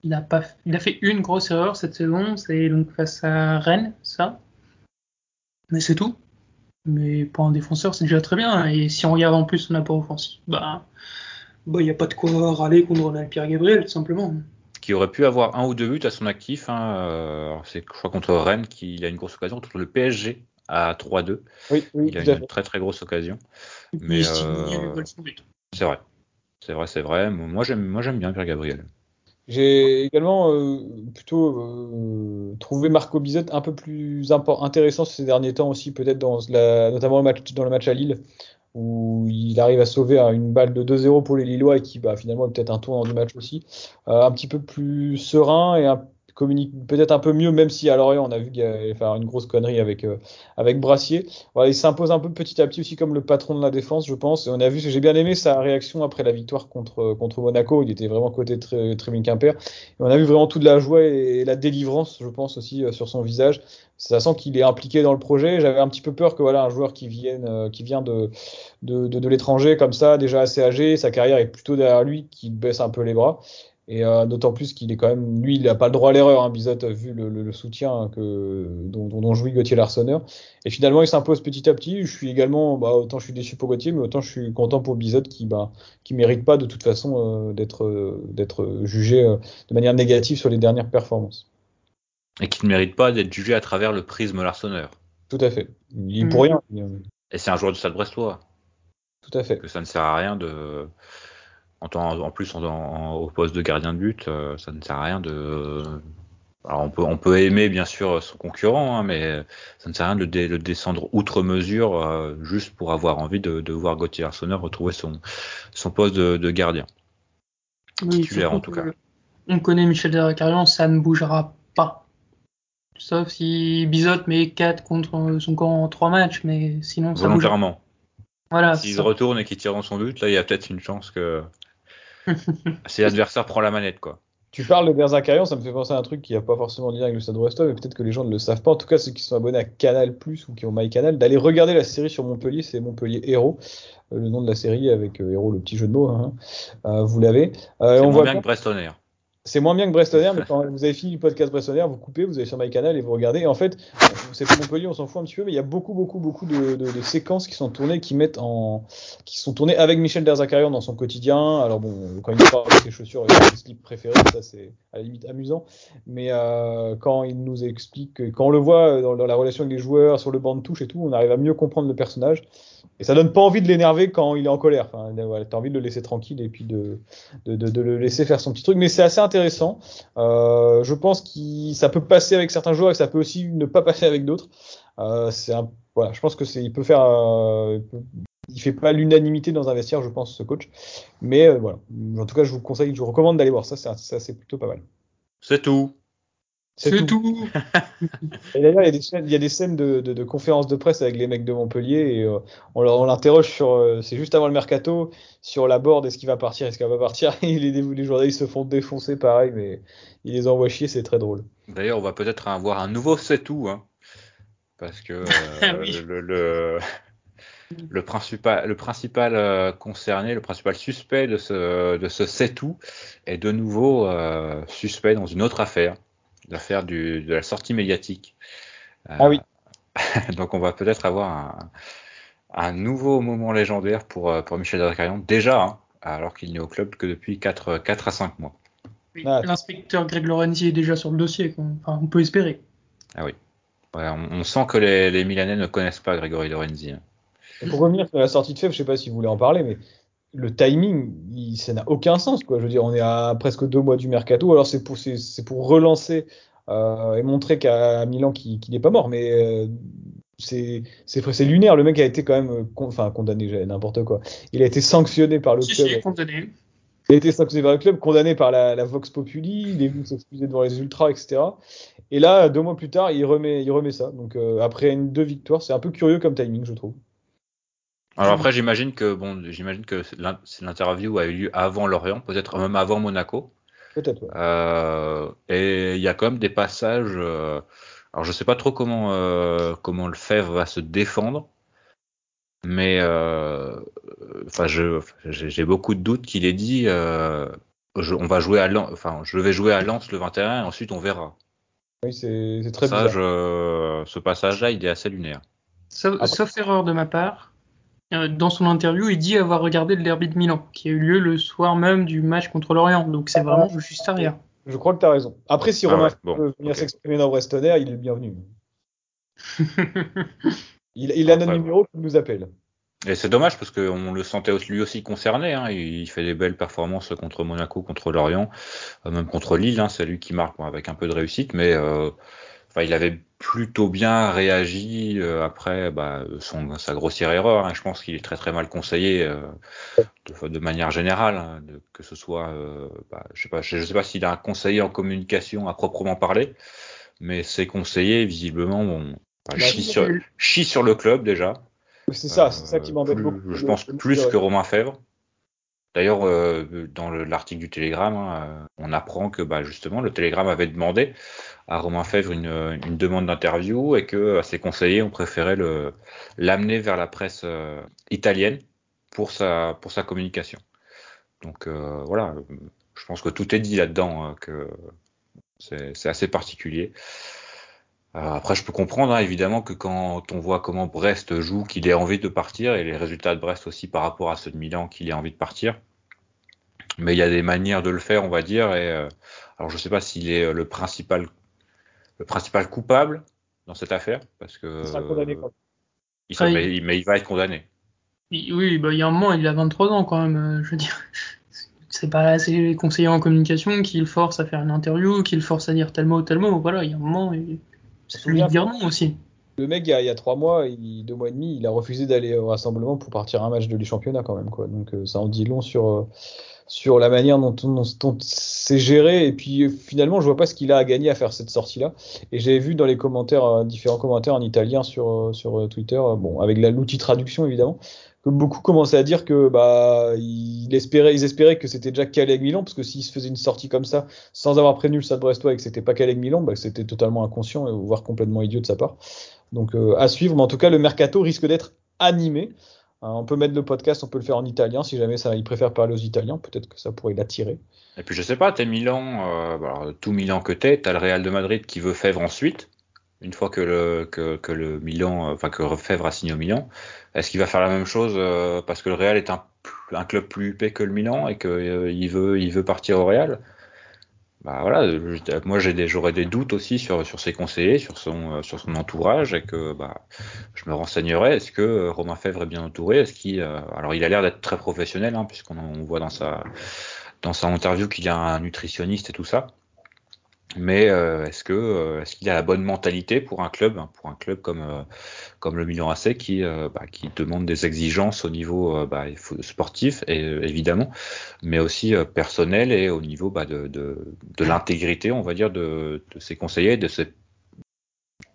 il a pas, il a fait une grosse erreur cette saison, c'est donc face à Rennes, ça. Mais c'est tout. Mais pour un défenseur, c'est déjà très bien. Et si on regarde en plus son apport offensif, bah il bah, n'y a pas de quoi râler contre Ronald Pierre Gabriel, tout simplement. Qui aurait pu avoir un ou deux buts à son actif. Hein, euh, c'est, je crois, contre Rennes qu'il a une grosse occasion, contre le PSG à 3-2. Oui, oui, il a une très très grosse occasion. Mais euh, c'est vrai. C'est vrai, c'est vrai. Moi j'aime, moi j'aime bien Pierre Gabriel. J'ai également euh, plutôt trouvé Marco Bizet un peu plus intéressant ces derniers temps aussi, peut-être dans la, notamment le match, dans le match à Lille, où il arrive à sauver une balle de 2-0 pour les Lillois et qui bah, finalement est peut-être un tournant du match aussi. Euh, un petit peu plus serein et un communique peut-être un peu mieux, même si à Lorient on a vu qu'il allait faire une grosse connerie avec euh, avec Brassier. Voilà, il s'impose un peu petit à petit aussi comme le patron de la défense, je pense. Et on a vu, j'ai bien aimé sa réaction après la victoire contre contre Monaco. Il était vraiment côté bien Quimper. Et on a vu vraiment toute la joie et, la délivrance, je pense aussi euh, sur son visage. Ça sent qu'il est impliqué dans le projet. J'avais un petit peu peur que voilà un joueur qui vienne euh, qui vient de de, de, de l'étranger comme ça, déjà assez âgé, sa carrière est plutôt derrière lui, qui baisse un peu les bras. Et euh, d'autant plus qu'il est quand même, lui, il n'a pas le droit à l'erreur, hein, Bizot, vu le, le, soutien que, dont, dont, jouit Gauthier Larsonneur. Et finalement, il s'impose petit à petit. Je suis également, bah, autant je suis déçu pour Gauthier, mais autant je suis content pour Bizot qui, bah, qui mérite pas de toute façon euh, d'être, euh, d'être jugé euh, de manière négative sur les dernières performances. Et qui ne mérite pas d'être jugé à travers le prisme Larsonneur. Tout à fait. Il mmh. pour rien. Et c'est un joueur du Stade Brestois. Tout à fait. Que ça ne sert à rien de en, en plus, en, au poste de gardien de but, euh, ça ne sert à rien de. Alors on peut, on peut aimer bien sûr son concurrent, hein, mais ça ne sert à rien de le, descendre outre mesure euh, juste pour avoir envie de, de voir Gauthier Arseneur retrouver son, son poste de, de gardien. titulaire en tout cas. On connaît Michel Deracarian, ça ne bougera pas. Sauf si Bizot met 4 contre son camp en 3 matchs, mais sinon ça Volontairement. Voilà. S'il retourne et qu'il tire son but, là il y a peut-être une chance que [laughs] si l'adversaire prend la manette, quoi. Tu parles de Berzakarian, ça me fait penser à un truc qui n'a pas forcément de lien avec le Stade Brestois, mais peut-être que les gens ne le savent pas. En tout cas, ceux qui sont abonnés à Canal Plus ou qui ont MyCanal, d'aller regarder la série sur Montpellier, c'est Montpellier Héros, euh, le nom de la série avec euh, Héros, le petit jeu de mots. Hein. Euh, vous l'avez. on voit bien que Brestonner. C'est moins bien que Brestonner, mais [laughs] quand vous avez fini le podcast Brestonner, vous coupez, vous allez sur MyCanal et vous regardez. Et en fait, c'est pour Montpellier, on s'en fout un petit peu, mais il y a beaucoup, beaucoup, beaucoup de, de, de, séquences qui sont tournées, qui mettent en, qui sont tournées avec Michel Derzakarian dans son quotidien. Alors bon, quand il parle de ses chaussures et ses slips préférés, ça c'est à la limite amusant. Mais euh, quand il nous explique, quand on le voit dans, dans, la relation avec les joueurs, sur le banc de touche et tout, on arrive à mieux comprendre le personnage. Et ça donne pas envie de l'énerver quand il est en colère. Enfin, voilà, t'as envie de le laisser tranquille et puis de, de, de, de le laisser faire son petit truc. Mais c'est assez intéressant. Euh, je pense que ça peut passer avec certains joueurs et ça peut aussi ne pas passer avec d'autres. Euh, je pense que c'est, il peut faire, euh, il, fait pas l'unanimité dans un vestiaire, je pense, ce coach. Mais voilà. En tout cas, je vous conseille, je vous recommande d'aller voir ça. Ça, c'est plutôt pas mal. C'est tout. C'est tout. [laughs] et d'ailleurs, il y a des scènes, il y a des scènes de, de, de, conférences de presse avec les mecs de Montpellier et euh, on, l'interroge sur, euh, c'est juste avant le mercato, sur la board, est-ce qu'il va partir, est-ce qu'il va pas partir? [laughs] Et les, les journalistes se font défoncer pareil, mais il les envoie chier, c'est très drôle. D'ailleurs, on va peut-être avoir un nouveau c'est tout, hein, parce que [laughs] euh, le, le, le, principal, le principal concerné, le principal suspect de ce, de ce c'est tout est de nouveau suspect dans une autre affaire l'affaire de la sortie médiatique. ah oui. Euh, [laughs] donc on va peut-être avoir un, un, nouveau moment légendaire pour, euh, pour Michel Dracarion, déjà, hein, alors qu'il n'est au club que depuis 4, 4 à 5 mois. Ah. L'inspecteur Greg Lorenzi est déjà sur le dossier, enfin, on peut espérer. Ah oui. on, sent que les, les, Milanais ne connaissent pas Grégory Lorenzi. Hein. pour revenir sur la sortie de Fèvre, je ne sais pas si vous voulez en parler, mais le timing, il, ça n'a aucun sens. Quoi. Je veux dire, on est à presque deux mois du mercato. Alors c'est pour, c'est, pour relancer euh, et montrer qu'à Milan qu'il, n'est pas mort, mais euh, c'est, c'est, c'est lunaire. Le mec a été quand même, euh, enfin condamné, n'importe quoi. Il a été sanctionné par le club. Si, condamné. Il a été sanctionné par le club, condamné par la, la Vox Populi. Il est venu s'excuser devant les ultras, etc. Et là, deux mois plus tard, il remet, il remet ça. Donc euh, après une, deux victoires, c'est un peu curieux comme timing, je trouve. Alors après, j'imagine que bon, j'imagine que l'interview a eu lieu avant Lorient, peut-être même avant Monaco. Peut-être. Euh, et il y a quand même des passages. Euh, alors je sais pas trop comment euh, comment le Fèvre va se défendre, mais euh, enfin je j'ai beaucoup de doutes qu'il ait dit. Je, on va jouer à Lens, enfin je vais jouer à Lens le 21 et ensuite on verra. Oui, c'est très Ça, ce passage-là, il est assez lunaire. sauf erreur de ma part, euh, dans son interview, il dit avoir regardé le derby de Milan, qui a eu lieu le soir même du match contre l'Orient. Donc c'est vraiment juste arrière. Je crois que tu as raison. Après, si ah Romain veut venir s'exprimer dans Brestonner, il est le bienvenu. [laughs] il, il a notre numéro qui nous appelle. Et c'est dommage parce qu'on le sentait lui aussi concerné. Hein. Il fait des belles performances contre Monaco, contre l'Orient, euh, même contre Lille. Hein. C'est lui qui marque avec un peu de réussite, mais euh, il avait plutôt bien réagi euh, après bah, son, sa grossière erreur. Hein. Je pense qu'il est très très mal conseillé euh, de, manière générale, hein, que ce soit, euh, bah, je sais pas, je sais pas s'il a un conseiller en communication à proprement parler, mais ses conseillers visiblement bon, bah, chient, sur, sur, le club déjà. C'est ça, c'est ça qui m'embête beaucoup. Je pense plus que Romain Fèvre. D'ailleurs, dans l'article du Télégramme, hein, on apprend que bah, justement le Télégramme avait demandé à Romain Fèvre une, demande d'interview et que ses conseillers ont préféré l'amener vers la presse euh, italienne pour sa, pour sa communication. Donc euh, voilà, je pense que tout est dit là-dedans, hein, que c'est assez particulier. Euh, après, je peux comprendre hein, évidemment que quand on voit comment Brest joue, qu'il ait envie de partir, et les résultats de Brest aussi par rapport à ceux de Milan, qu'il ait envie de partir. Mais il y a des manières de le faire, on va dire. Et alors, je ne sais pas s'il est le principal le principal coupable dans cette affaire parce que il sera condamné quoi. Il mais, il va être condamné. Oui, bah, il y a un moment, il a 23 ans quand même. Euh, je veux dire, c'est pas assez les conseillers en communication qui le forcent à faire une interview, qui le forcent à dire tel mot, tel mot. Voilà, il y a un moment, c'est de dire non aussi. Le mec, il y a, il y a trois mois, il, deux mois et demi, il a refusé d'aller au rassemblement pour partir à un match de Ligue championnat quand même, quoi. Donc euh, ça en dit long sur, euh, sur la manière dont, on c'est géré. Et puis finalement, je vois pas ce qu'il a à gagner à faire cette sortie-là. Et j'ai vu dans les commentaires, euh, différents commentaires en italien sur, euh, sur euh, Twitter, bon, avec l'outil traduction évidemment, que beaucoup commençaient à dire que bah il espérait, ils espéraient que c'était déjà calé avec Milan, parce que s'il se faisait une sortie comme ça, sans avoir prévenu le Stade Brestois et que c'était pas calé avec Milan, bah, c'était totalement inconscient, voire complètement idiot de sa part. Donc à suivre, mais en tout cas, le mercato risque d'être animé. Hein, on peut mettre le podcast, on peut le faire en italien si jamais ça, il préfère parler aux Italiens, peut-être que ça pourrait l'attirer. Et puis je sais pas, t'es Milan, euh, bah, tout Milan que t'es, t'as le Real de Madrid qui veut Fèvre ensuite, une fois que le que, le Milan, euh, enfin que Fèvre a signé au Milan. Est-ce qu'il va faire la même chose euh, parce que le Real est un, un club plus huppé que le Milan et qu'il veut il veut partir au Real? Bah voilà, moi j'ai j'aurais des doutes aussi sur, sur ses conseillers, sur son, euh, sur son entourage, et que bah, je me renseignerais. Est-ce que euh, Romain Fèvre est bien entouré? Est-ce qu'il, euh, alors il a l'air d'être très professionnel, hein, puisqu'on voit dans sa, dans sa interview qu'il y a un nutritionniste et tout ça. Mais euh, est-ce que euh, est-ce qu'il a la bonne mentalité pour un club, hein, pour un club comme euh, comme le Milan AC qui bah, qui demande des exigences au niveau bah, sportif et, évidemment, mais aussi personnel et au niveau bah, de, de, de l'intégrité, on va dire, de, de ses conseillers, de, ses,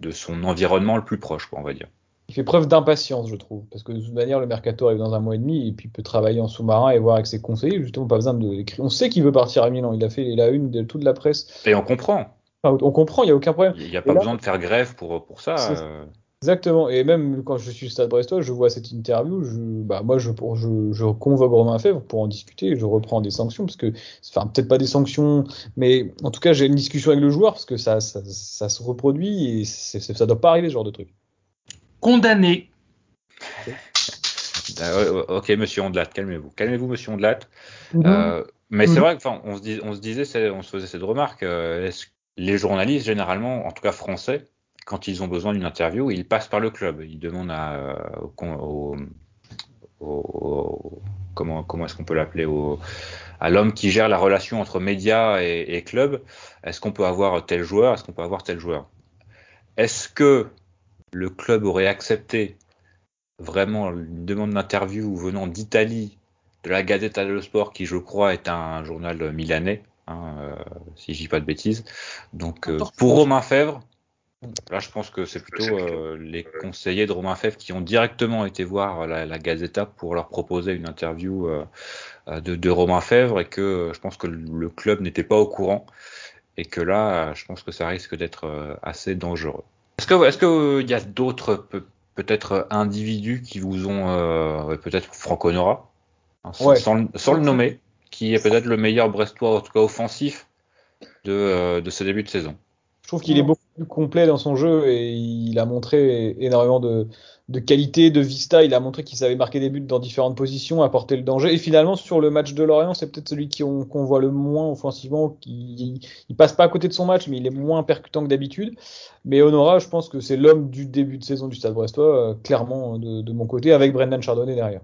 de son environnement le plus proche, quoi, on va dire il fait preuve d'impatience, je trouve. Parce que de toute manière, le mercato arrive dans un mois et demi et puis il peut travailler en sous-marin et voir avec ses conseillers. Justement, pas besoin de l'écrire. On sait qu'il veut partir à Milan. Il a fait la une de toute la presse. Et on comprend. on comprend, il n'y a aucun problème. Il n'y a pas besoin de faire grève pour, pour ça. Euh. Exactement. Et même quand je suis au Stade Brestois, je vois cette interview. Je, bah, moi, je, je, je convoque Romain Fèvre pour en discuter. Je reprends des sanctions parce que, enfin, peut-être pas des sanctions, mais en tout cas, j'ai une discussion avec le joueur parce que ça, ça, ça se reproduit et ça ne doit pas arriver ce genre de truc. Condamné euh, ok, monsieur Ondelat, calmez-vous. Calmez-vous, monsieur Ondelat. Mhm. Euh, mais c'est mhm. vrai qu'on on se, on se disait, on se faisait cette remarque. Euh, les journalistes, généralement, en tout cas français, quand ils ont besoin d'une interview, ils passent par le club. Ils demandent à, au, au, comment, comment est-ce qu'on peut l'appeler à l'homme qui gère la relation entre médias et, et club. Est-ce qu'on peut avoir tel joueur? Est-ce qu'on peut avoir tel joueur? Est-ce que le club aurait accepté vraiment une demande d'interview venant d'Italie, de la Gazzetta dello Sport, qui je crois est un journal milanais, hein, euh, si je dis pas de bêtises. Donc euh, pour Romain Fèvre, là je pense que c'est plutôt euh, les conseillers de Romain Fèvre qui ont directement été voir la, la Gazzetta pour leur proposer une interview de, de, Romain Fèvre et que je pense que le club n'était pas au courant et que là je pense que ça risque d'être assez dangereux. Est-ce que est-ce que il y a d'autres peut-être individus qui vous ont, euh, peut-être Franco Nora, hein, sans, le nommer, qui est peut-être le meilleur Brestois, en tout cas offensif, de, euh, de ce début de saison? Je trouve qu'il est beaucoup plus complet dans son jeu et il a montré énormément de, de qualité, de vista. Il a montré qu'il savait marquer des buts dans différentes positions, apporter le danger. Et finalement, sur le match de Lorient, c'est peut-être celui qu'on voit le moins offensivement. Qui, il, passe pas à côté de son match, mais il est moins percutant que d'habitude. Mais Honora, je pense que c'est l'homme du début de saison du Stade Brestois, euh, clairement de, mon côté, avec Brendan Chardonnay derrière.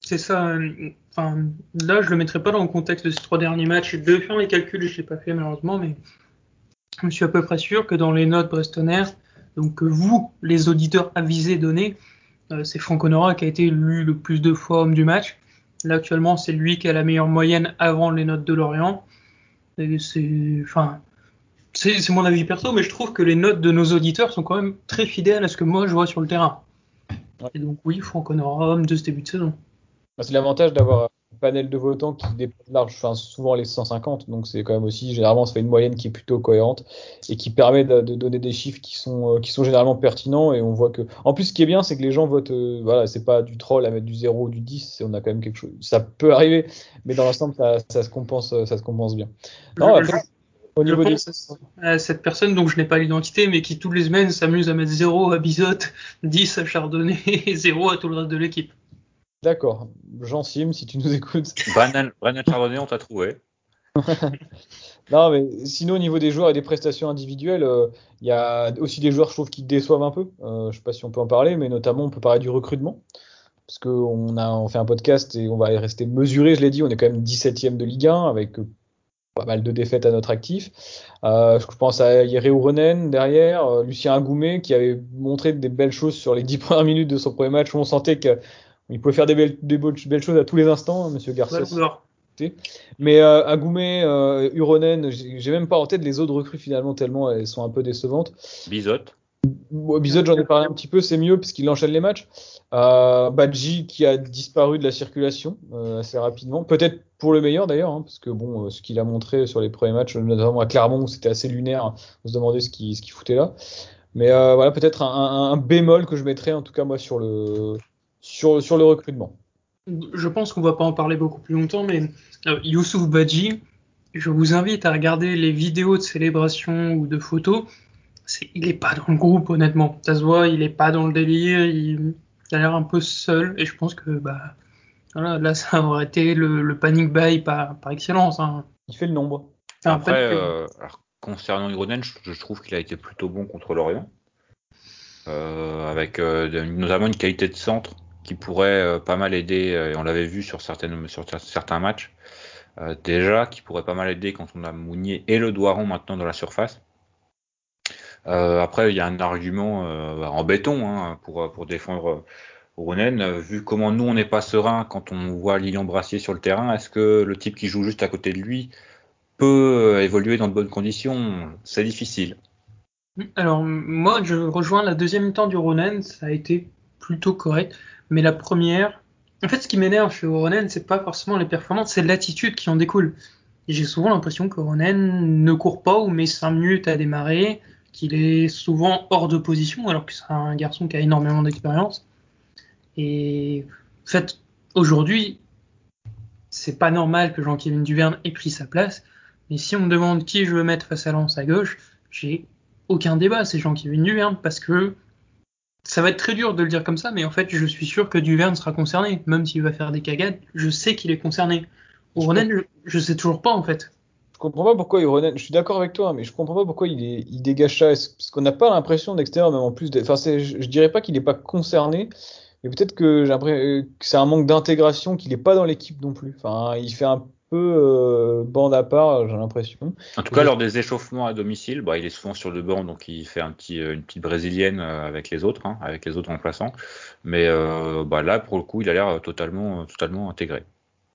C'est ça. Euh, enfin, là, je le mettrai pas dans le contexte de ces trois derniers matchs. De faire les calculs, je l'ai pas fait malheureusement, mais je suis à peu près sûr que dans les notes Brestonnaires, donc que vous, les auditeurs avisés donnés, euh, c'est Franck Honora qui a été élu le plus de fois homme du match. Là actuellement, c'est lui qui a la meilleure moyenne avant les notes de Lorient. C'est, enfin, c'est mon avis perso, mais je trouve que les notes de nos auditeurs sont quand même très fidèles à ce que moi je vois sur le terrain. Et donc oui, Franck Honora, homme de ce début de saison. Bah, c'est l'avantage d'avoir panel de votants qui dépasse large, enfin souvent les 150, donc c'est quand même aussi généralement ça fait une moyenne qui est plutôt cohérente et qui permet de, donner des chiffres qui sont euh, qui sont généralement pertinents et on voit que en plus ce qui est bien c'est que les gens votent euh, voilà c'est pas du troll à mettre du 0 ou du 10 on a quand même quelque chose ça peut arriver mais dans l'ensemble ça, ça, se compense ça se compense bien. Non, au niveau à cette personne dont je n'ai pas l'identité, mais qui tous les semaines s'amuse à mettre 0 à Bizotte, 10 à Chardonnay et 0 à tout le reste de l'équipe. D'accord. Jean Sim, si tu nous écoutes. [laughs] Brennan, Chardonnay, on t'a trouvé. [laughs] non, mais sinon, au niveau des joueurs et des prestations individuelles, euh, il y a aussi des joueurs, je trouve, qui déçoivent un peu. Euh, je sais pas si on peut en parler, mais notamment, on peut parler du recrutement. Parce qu'on on fait un podcast et on va rester mesuré, je l'ai dit, on est quand même 17ème de Ligue 1 avec pas mal de défaites à notre actif. Euh, je pense à Yere Ronen derrière, euh, Lucien Agoumé qui avait montré des belles choses sur les 10 [laughs] premières minutes de son premier match où on sentait que il pouvait faire des belles, des belles choses à tous les instants, hein, Monsieur Garcia. Mais euh, Agoumé, euh, Uronen, j'ai même pas en tête les autres recrues finalement tellement elles sont un peu décevantes. Bizot. Bizot, j'en ai parlé un petit peu, c'est mieux parce qu'il enchaîne les matchs. Euh, Badji qui a disparu de la circulation euh, assez rapidement, peut-être pour le meilleur d'ailleurs, hein, parce que bon, euh, ce qu'il a montré sur les premiers matchs, notamment à Clermont, c'était assez lunaire, on se demandait ce qu'il ce foutait là. Mais euh, voilà, peut-être un, un, un, bémol que je mettrais en tout cas moi sur le sur, sur le recrutement Je pense qu'on va pas en parler beaucoup plus longtemps, mais euh, Youssouf Badji, je vous invite à regarder les vidéos de célébration ou de photos. il est pas dans le groupe, honnêtement. Ça se voit, il est pas dans le délire, il, a l'air un peu seul, et je pense que bah, voilà, là, ça aurait été le, le panic buy par, par excellence. Hein. Il fait le nombre. Après, euh, alors, concernant Ironen, je, je trouve qu'il a été plutôt bon contre l'Orient. Euh, avec euh, notamment une qualité de centre qui pourrait euh, pas mal aider, euh, et on l'avait vu sur, certaines, sur certains matchs, euh, déjà, qui pourrait pas mal aider quand on a Mounier et le Doiron maintenant dans la surface. après, il y a un argument en béton hein, pour, défendre Rounen. Vu comment nous, on n'est pas serein quand on voit Lilian Brassier sur le terrain, est-ce que le type qui joue juste à côté de lui peut évoluer dans de bonnes conditions? C'est difficile. Alors, moi, je rejoins la deuxième mi-temps du Ronen. Ça a été plutôt correct. Mais la première, en fait, ce qui m'énerve chez Ronen, c'est pas forcément les performances, c'est l'attitude qui en découle. J'ai souvent l'impression que Ronen ne court pas ou met 5 minutes à démarrer, qu'il est souvent hors de position, alors que c'est un garçon qui a énormément d'expérience. Et en fait, aujourd'hui, c'est pas normal que Jean-Kévin Duverne ait pris sa place. Mais si on me demande qui je veux mettre face à Lens à gauche, j'ai aucun débat, c'est Jean-Kévin Duverne, parce que ça va être très dur de le dire comme ça, mais en fait, je suis sûr que Duverne sera concerné, même s'il va faire des cagades. Je sais qu'il est concerné. Ronen, je, je, sais toujours pas en fait. Je comprends pas pourquoi Ronen. Je suis d'accord avec toi, mais je comprends pas pourquoi il, est, il dégage ça. Parce qu'on n'a pas l'impression d'extérieur, même en plus. Enfin, je, je dirais pas qu'il est pas concerné, mais peut-être que l'impression que c'est un manque d'intégration, qu'il est pas dans l'équipe non plus. Enfin, il fait un peu euh, bande à part, j'ai l'impression. En tout cas, lors des échauffements à domicile, bah, il est souvent sur le banc, donc il fait un petit, euh, une petite brésilienne euh, avec les autres, hein, avec les autres remplaçants. Mais euh, bah, là, pour le coup, il a l'air totalement, totalement intégré.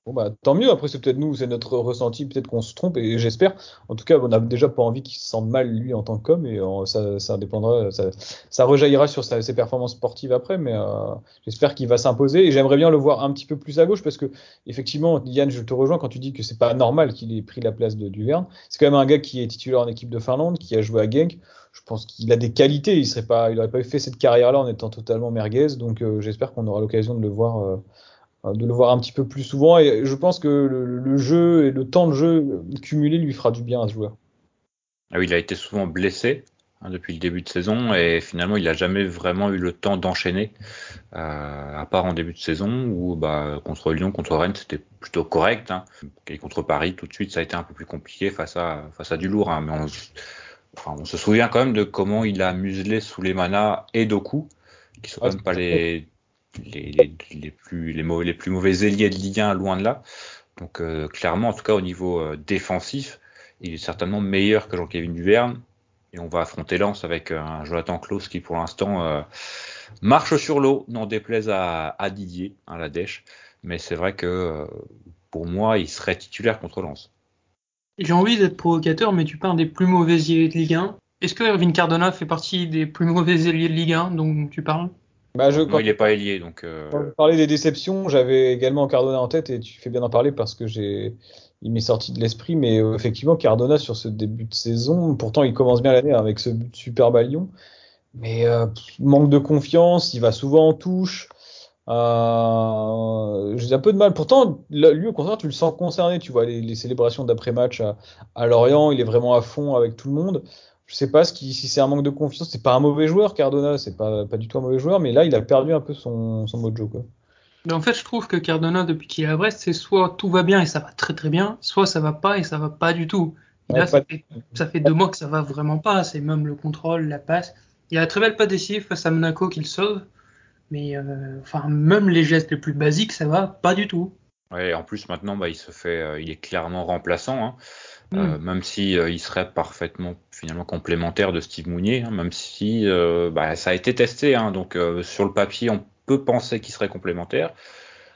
Bon bah tant mieux, après c'est peut-être nous, c'est notre ressenti, peut-être qu'on se trompe et j'espère. En tout cas, on n'a déjà pas envie qu'il se sente mal lui en tant qu'homme. Et euh, ça, ça dépendra, ça, ça rejaillira sur ses performances sportives après, mais euh, j'espère qu'il va s'imposer. Et j'aimerais bien le voir un petit peu plus à gauche parce que effectivement, Yann, je te rejoins quand tu dis que c'est pas normal qu'il ait pris la place de Duverne. C'est quand même un gars qui est titulaire en équipe de Finlande, qui a joué à Genk. Je pense qu'il a des qualités, il serait pas, il aurait pas fait cette carrière-là en étant totalement merguez, donc euh, j'espère qu'on aura l'occasion de le voir de le voir un petit peu plus souvent. Et je pense que le, le, jeu et le temps de jeu cumulé lui fera du bien à ce joueur. Ah oui, il a été souvent blessé hein, depuis le début de saison et finalement il n'a jamais vraiment eu le temps d'enchaîner, euh, à part en début de saison où bah, contre Lyon, contre Rennes c'était plutôt correct. Hein. Et contre Paris tout de suite ça a été un peu plus compliqué face à, face à du lourd. Hein. Mais on, enfin, on se souvient quand même de comment il a muselé sous les manas et Doku, qui sont quand même pas les les, plus, mauvais, les plus mauvais ailiers de Ligue 1, loin de là. Donc euh, clairement, en tout cas au niveau euh, défensif, il est certainement meilleur que Jean-Kévin Duverne. Et on va affronter Lens avec un Jonathan Klaus qui pour l'instant marche sur l'eau, n'en déplaise à, Didier, à la dèche. Mais c'est vrai que pour moi, il serait titulaire contre Lens. J'ai envie d'être provocateur, mais tu parles des plus mauvais ailiers de Ligue 1. Est-ce que Erwin Cardona fait partie des plus mauvais ailiers de Ligue 1 dont tu parles? Bah, je, il n'est pas ailier, donc. Euh... Quand je parlais des déceptions, j'avais également Cardona en tête et tu fais bien d'en parler parce que j'ai, il m'est sorti de l'esprit, mais euh, effectivement Cardona sur ce début de saison, pourtant il commence bien l'année avec ce but super balion, mais euh, manque de confiance, il va souvent en touche. Euh, j'ai un peu de mal. Pourtant, lui, au contraire, tu le sens concerné. Tu vois les, célébrations d'après-match à, à, Lorient, il est vraiment à fond avec tout le monde. Je sais pas ce qui, si c'est un manque de confiance. C'est pas un mauvais joueur, Cardona. C'est pas, pas du tout un mauvais joueur, mais là, il a perdu un peu son, son mojo. Quoi. Mais en fait, je trouve que Cardona, depuis qu'il est à Brest, c'est soit tout va bien et ça va très très bien, soit ça va pas et ça va pas du tout. là, ça, fait, ça, fait, deux mois que ça va vraiment pas. C'est même le contrôle, la passe. Il y a la très belle pas décisive face à Monaco qu'il sauve. Mais euh, enfin, même les gestes les plus basiques, ça va pas du tout. Ouais, en plus maintenant, bah, il se fait, euh, il est clairement remplaçant, hein. Euh, mm. même si il serait parfaitement finalement complémentaire de Steve Mounier, hein, même si bah, ça a été testé. Hein. donc sur le papier, on peut penser qu'il serait complémentaire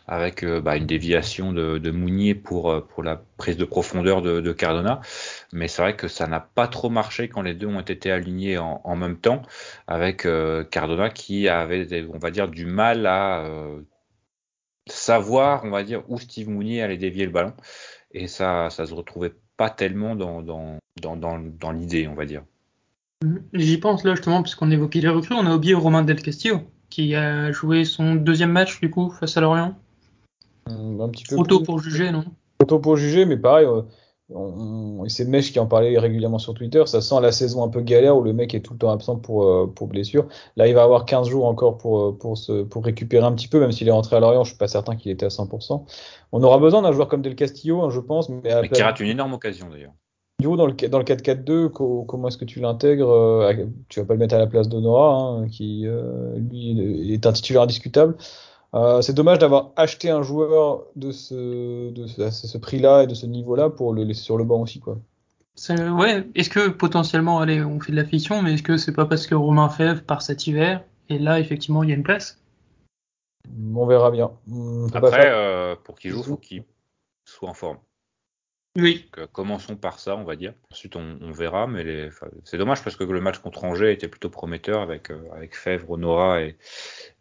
avec euh, bah, une déviation de, de, Mounier pour, euh, pour la prise de profondeur de, de Cardona. Mais c'est vrai que ça n'a pas trop marché quand les deux ont été alignés en, en même temps, avec euh, Cardona qui avait, on va dire, du mal à savoir, on va dire, où Steve Mounier allait dévier le ballon. Et ça, ça se retrouvait pas tellement dans, dans, dans, dans, dans l'idée, on va dire. J'y pense là justement, puisqu'on évoquait les recrues, on a oublié Romain Del Castillo, qui a joué son deuxième match du coup face à Lorient. Euh, un petit peu Trop pour juger, non? Trop pour juger, mais pareil, euh, et c'est Mesh qui en parlait régulièrement sur Twitter, ça sent la saison un peu galère où le mec est tout le temps absent pour, euh, pour blessure. Là, il va avoir 15 jours encore pour, pour, se, pour récupérer un petit peu, même s'il est rentré à Lorient, je suis pas certain qu'il était à 100%. On aura besoin d'un joueur comme Del Castillo, hein, je pense. Mais, mais qui rate une énorme occasion d'ailleurs. Du coup, dans le, dans le 4-4-2, comment est-ce que tu l'intègres Tu vas pas le mettre à la place d'Honora, hein, qui lui est un titulaire indiscutable. Euh, c'est dommage d'avoir acheté un joueur de ce, de ce, ce prix-là et de ce niveau-là pour le laisser sur le banc aussi, quoi. Ouais, est-ce que potentiellement, allez, on fait de la fiction, mais est-ce que c'est pas parce que Romain Fèvre part cet hiver et là, effectivement, il y a une place? On verra bien. Après, euh, pour qu'il joue, faut qu'il soit en forme. Oui. Donc, commençons par ça, on va dire. Ensuite, on, on verra, mais les... c'est dommage parce que le match contre Angers était plutôt prometteur avec, euh, avec Fèvre, Honora et,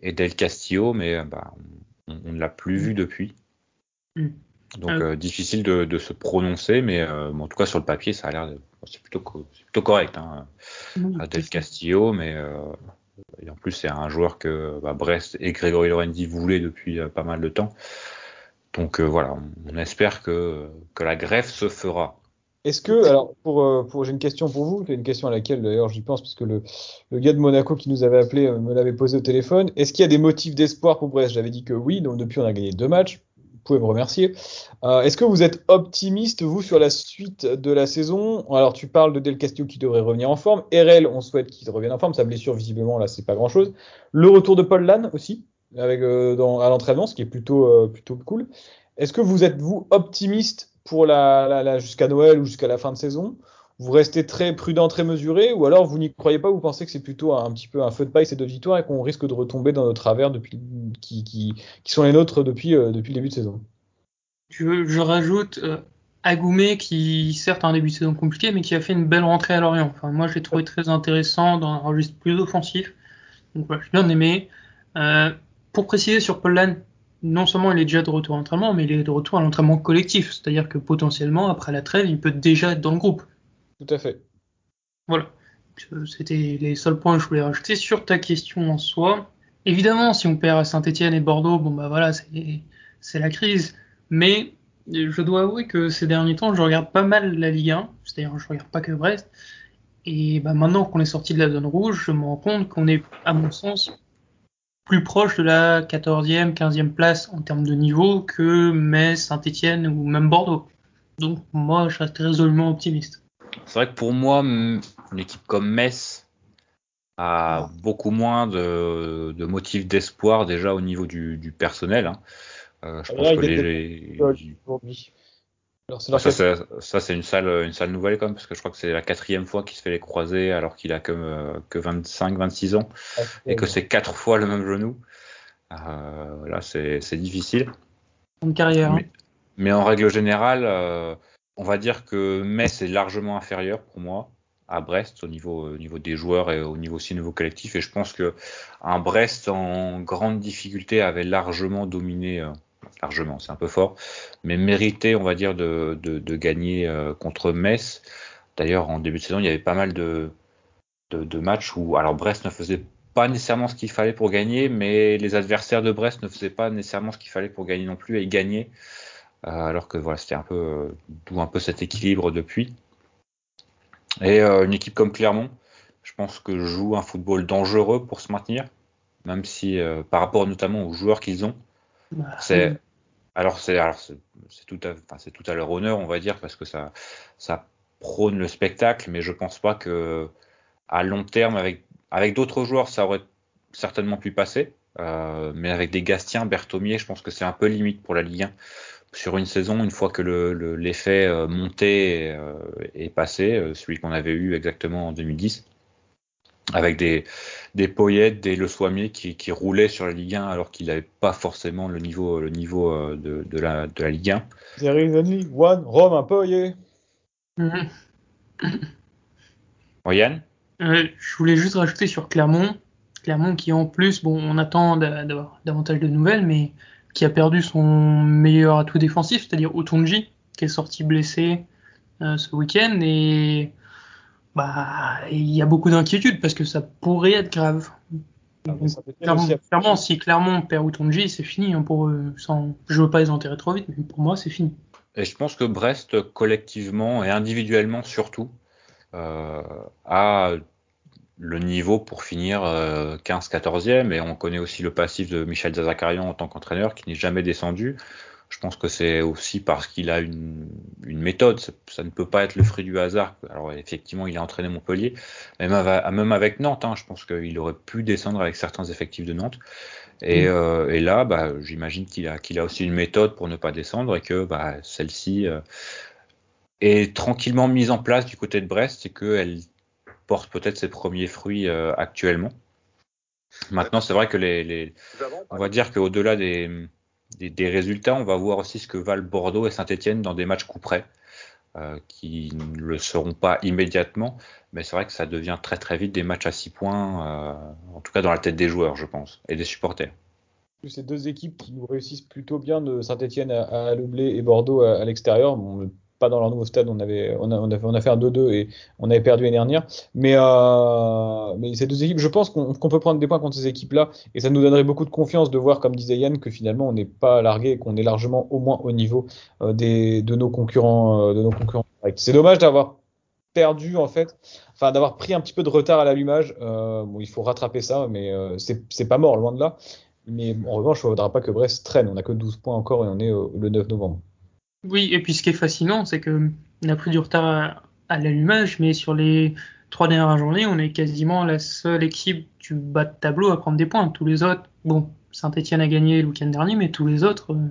et Del Castillo, mais euh, bah, on, on ne l'a plus vu depuis. Mm. Donc ah euh, difficile de, de, se prononcer, mais euh, en tout cas sur le papier, ça a l'air c'est plutôt plutôt correct. Hein, à Del Castillo, mais euh, et en plus c'est un joueur que bah, Brest et Grégory Lorenzi voulaient depuis pas mal de temps. Donc voilà, on, on, espère que que la greffe se fera. Est-ce que, alors, pour, euh, pour j'ai une question pour vous, c'est une question à laquelle d'ailleurs j'y pense, puisque le, le gars de Monaco qui nous avait appelé euh, me l'avait posé au téléphone. Est-ce qu'il y a des motifs d'espoir pour Brest? J'avais dit que oui, donc depuis on a gagné deux matchs. Vous pouvez me remercier. Euh, Est-ce que vous êtes optimiste, vous, sur la suite de la saison? Alors, tu parles de Del Castillo qui devrait revenir en forme. RL, on souhaite qu'il revienne en forme. Sa blessure, visiblement, là, c'est pas grand-chose. Le retour de Paul Lann aussi, avec, euh, à l'entraînement, ce qui est plutôt, euh, plutôt cool. Est-ce que vous êtes, vous, optimiste pour la, jusqu'à Noël ou jusqu'à la fin de saison? Vous restez très prudent, très mesuré, ou alors vous n'y croyez pas Vous pensez que c'est plutôt un, petit peu un feu de paille ces deux victoires et qu'on risque de retomber dans nos travers depuis, qui, qui, qui sont les nôtres depuis, euh, depuis le début de saison? Je, je rajoute euh, Agoumé qui certes a un début de saison compliqué, mais qui a fait une belle rentrée à Lorient. Enfin, moi, je l'ai trouvé très intéressant dans un registre plus offensif. Donc voilà, j'ai bien aimé. Pour préciser sur Paul Lann, non seulement il est déjà de retour à l'entraînement, mais il est de retour à l'entraînement collectif. C'est-à-dire que potentiellement, après la trêve, il peut déjà être dans le groupe. Tout à fait. Voilà. C'était les seuls points que je voulais rajouter sur ta question en soi. Évidemment, si on perd à Saint-Etienne et Bordeaux, bon bah voilà, c'est la crise. Mais je dois avouer que ces derniers temps, je regarde pas mal la Ligue 1. C'est-à-dire, je regarde pas que Brest. Et bah maintenant qu'on est sorti de la zone rouge, je me rends compte qu'on est, à mon sens, plus proche de la 14e, 15e place en termes de niveau que Metz, Saint-Etienne ou même Bordeaux. Donc moi, je reste résolument optimiste. C'est vrai que pour moi, une équipe comme Metz a beaucoup moins de, de motifs d'espoir déjà au niveau du, du personnel. Hein. Euh, je pense que les, Alors, ça, c'est une sale, une sale nouvelle quand même, parce que je crois que c'est la quatrième fois qu'il se fait les croiser alors qu'il a que, que 25, 26 ans, et que c'est quatre fois le même genou. Euh, là, c'est difficile. Une carrière. Mais, hein. mais en règle générale, euh, on va dire que Metz est largement inférieur pour moi à Brest au niveau, au niveau des joueurs et au niveau aussi niveau collectif. Et je pense que un Brest en grande difficulté avait largement dominé, euh, largement, c'est un peu fort, mais mérité, on va dire, de, gagner euh, contre Metz. D'ailleurs, en début de saison, il y avait pas mal de, matchs où, alors Brest ne faisait pas nécessairement ce qu'il fallait pour gagner, mais les adversaires de Brest ne faisaient pas nécessairement ce qu'il fallait pour gagner non plus et gagner. Euh, alors que voilà, c'était un peu euh, d'où un peu cet équilibre depuis. Et euh, une équipe comme Clermont, je pense que joue un football dangereux pour se maintenir, même si par rapport notamment aux joueurs qu'ils ont, c'est alors tout à enfin, c'est tout à leur honneur on va dire parce que ça ça prône le spectacle, mais je pense pas que à long terme avec avec d'autres joueurs, ça aurait certainement pu passer. Euh, mais avec des Gastiens, Berthomier, je pense que c'est un peu limite pour la Ligue 1. Sur une saison, une fois que l'effet le, euh, monté euh, est passé, celui qu'on avait eu exactement en 2010, avec des, des Poyet, des Le Soimier qui, qui roulaient sur la Ligue 1 alors qu'il n'avait pas forcément le niveau, le niveau de, de, la, de la Ligue 1. One, Rome, Poyet. Mm Yann? Euh, je voulais juste rajouter sur Clermont. Clermont qui en plus, bon, on attend d'avoir davantage de nouvelles, mais qui a perdu son meilleur atout défensif, c'est-à-dire Otonji, qui est sorti blessé euh, ce week-end. Et bah, il y a beaucoup d'inquiétudes parce que ça pourrait être grave. Ah, clairement, si Clermont perd Otonji, c'est fini hein, pour eux. Sans, je veux pas les enterrer trop vite, mais pour moi, c'est fini. Et je pense que Brest, collectivement et individuellement surtout, euh, a le niveau pour finir 15-14e et on connaît aussi le passif de Michel Zazakarian en tant qu'entraîneur qui n'est jamais descendu. Je pense que c'est aussi parce qu'il a une, une, méthode. Ça ne peut pas être le fruit du hasard. Alors effectivement, il a entraîné Montpellier, même, même avec Nantes. Hein, je pense qu'il aurait pu descendre avec certains effectifs de Nantes. Et, mm. euh, et là, bah, j'imagine qu'il a, qu'il a aussi une méthode pour ne pas descendre et que bah, celle-ci euh, est tranquillement mise en place du côté de Brest et qu'elle porte peut-être ses premiers fruits euh, actuellement. Maintenant, c'est vrai que les, les on va dire qu'au-delà des, des, résultats, on va voir aussi ce que valent Bordeaux et Saint-Etienne dans des matchs coup près, euh, qui ne le seront pas immédiatement, mais c'est vrai que ça devient très très vite des matchs à six points, euh, en tout cas dans la tête des joueurs, je pense, et des supporters. Ces deux équipes qui nous réussissent plutôt bien de Saint-Etienne à, à et Bordeaux à, l'extérieur. Pas dans leur nouveau stade, on avait, on a, fait un 2-2 et on avait perdu l'année dernière. Mais, euh, ces deux équipes, je pense qu'on peut prendre des points contre ces équipes-là et ça nous donnerait beaucoup de confiance de voir, comme disait Yann, que finalement on n'est pas largué et qu'on est largement au moins au niveau euh, des, de nos concurrents, euh. C'est dommage d'avoir perdu en fait, enfin d'avoir pris un petit peu de retard à l'allumage. Bon, il faut rattraper ça, mais c'est pas mort, loin de là. Mais en revanche, il ne faudra pas que Brest traîne. On a que 12 points encore et on est le 9 novembre. Oui, et puis ce qui est fascinant, c'est que on a pris du retard à, l'allumage, mais sur les trois dernières journées, on est quasiment la seule équipe du bas de tableau à prendre des points. Tous les autres, bon, Saint-Etienne a gagné le week-end dernier, mais tous les autres euh,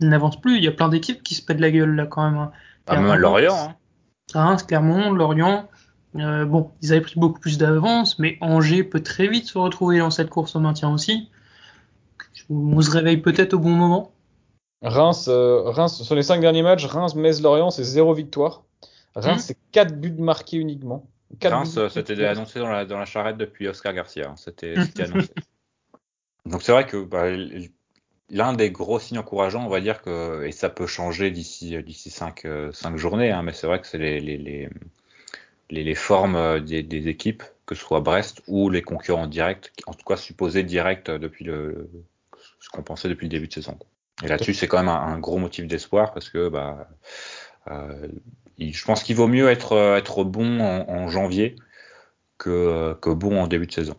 n'avancent plus. Il y a plein d'équipes qui se pètent la gueule là quand même. Hein. Ah, même Lorient. Hein. Clermont, Lorient. Euh, bon, ils avaient pris beaucoup plus d'avance, mais Angers peut très vite se retrouver dans cette course au maintien aussi. On se réveille peut-être au bon moment. Reims, euh, Reims, sur les cinq derniers matchs, Reims, Metz, Lorient, c'est zéro victoire. Reims, hmm. c'est quatre buts marqués uniquement. Reims, euh, c'était annoncé dans la, dans la charrette depuis Oscar Garcia. Hein. C'était [laughs] annoncé. Donc c'est vrai que bah, l'un des gros signes encourageants, on va dire que, et ça peut changer d'ici d'ici cinq, euh, cinq journées, hein, mais c'est vrai que c'est les, les, les, les, formes des, des, équipes, que ce soit Brest ou les concurrents directs, en tout cas supposés directs depuis le ce qu'on pensait depuis le début de saison. Et là-dessus, c'est quand même un, gros motif d'espoir parce que bah, euh, je pense qu'il vaut mieux être, être bon en, janvier que, que bon en début de saison.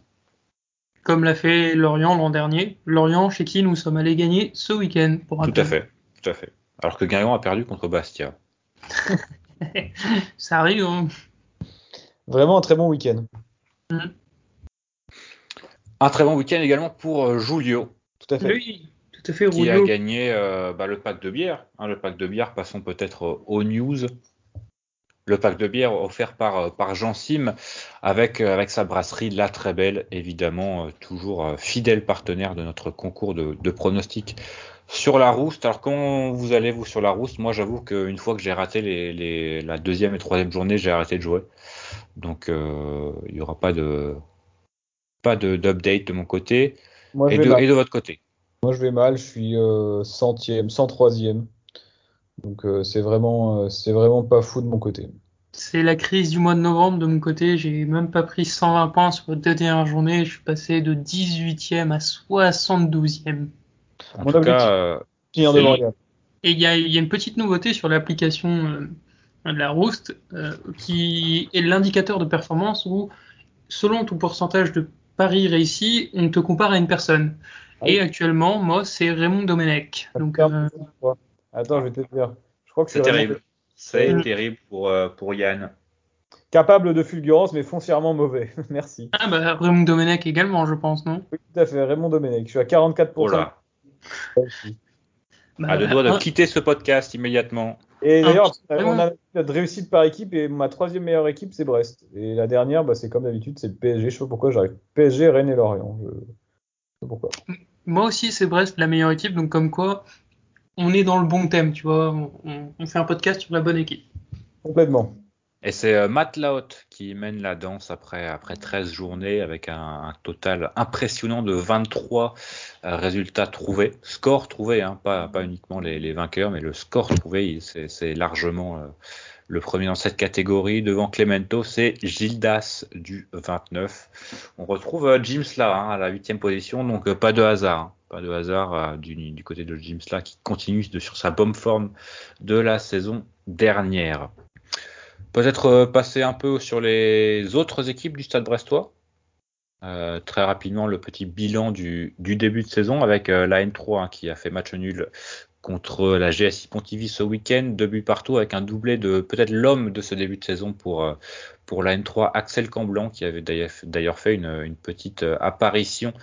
Comme l'a fait Lorient l'an dernier. Lorient, chez qui nous sommes allés gagner ce week-end. Pour tout à fait, tout à fait. Alors que Guingamp a perdu contre Bastia. [laughs] Ça arrive. Hein. Vraiment un très bon week-end. Mm. Un très bon week-end également pour euh, Julio. Tout à fait. Oui, Tout à fait, qui a gagné bah, le pack de bière. Hein, le pack de bière, passons peut-être aux news le pack de bière offert par, euh, par Jean Sim avec, euh, avec sa brasserie La Très Belle, évidemment, euh, toujours fidèle partenaire de notre concours de, de pronostics sur la rouste. Alors, quand vous allez, vous, sur la rouste? Moi, j'avoue qu'une fois que j'ai raté les, les, la deuxième et troisième journée, j'ai arrêté de jouer. Donc, il n'y aura pas de pas d'update de, mon côté et, de, et, de, votre côté. Moi, je vais mal. Je suis centième, 103e. Donc euh, c'est vraiment, euh, c'est vraiment pas fou de mon côté. C'est la crise du mois de novembre de mon côté. J'ai même pas pris 120 points sur les deux dernières journées. Je suis passé de 18e à 72e. En tout cas, euh, et il y a, y a, une petite nouveauté sur l'application de la Roost qui est l'indicateur de performance où, selon ton pourcentage de paris réussi, on te compare à une personne. Ah et actuellement, moi, c'est Raymond Domenech. Donc, Attends, je vais te dire. Je crois que c'est terrible. C'est terrible pour, euh, pour Yann. Capable de fulgurance, mais foncièrement mauvais. [laughs] Merci. Ah bah Raymond Domenech également, je pense, non? Oui, tout à fait. Raymond Domenech. Je suis à 44%. Oh là. Bah, à deux doigts de quitter ce podcast immédiatement. Et d'ailleurs, on a notre réussite par équipe et ma troisième meilleure équipe, c'est Brest. Et la dernière, bah, c'est comme d'habitude, c'est le PSG. Je sais pas pourquoi j'arrive. PSG, Rennes et Lorient. Je... sais pourquoi. Moi aussi, c'est Brest, la meilleure équipe. Donc, comme quoi, on est dans le bon thème, tu vois. On, fait un podcast sur la bonne équipe. Complètement. Et c'est euh, Matt Laut qui mène la danse après, après 13 journées avec un, total impressionnant de 23 euh, résultats trouvés. Score trouvé, hein, pas, pas uniquement les, vainqueurs, mais le score trouvé, c'est largement euh, le premier dans cette catégorie. Devant Clemento, c'est Gildas du 29. On retrouve James là hein, à la huitième position, donc pas de hasard. Hein. Pas de hasard euh, du, côté de Jim Slack qui continue sur sa bonne forme de la saison dernière. Peut-être euh, passer un peu sur les autres équipes du Stade Brestois. Euh, très rapidement le petit bilan du, début de saison avec la N3 hein, qui a fait match nul contre la GSI Pontivy ce week-end, deux buts partout avec un doublé de peut-être l'homme de ce début de saison pour, pour la N3, Axel Camblanc, qui avait d'ailleurs fait une, une, petite apparition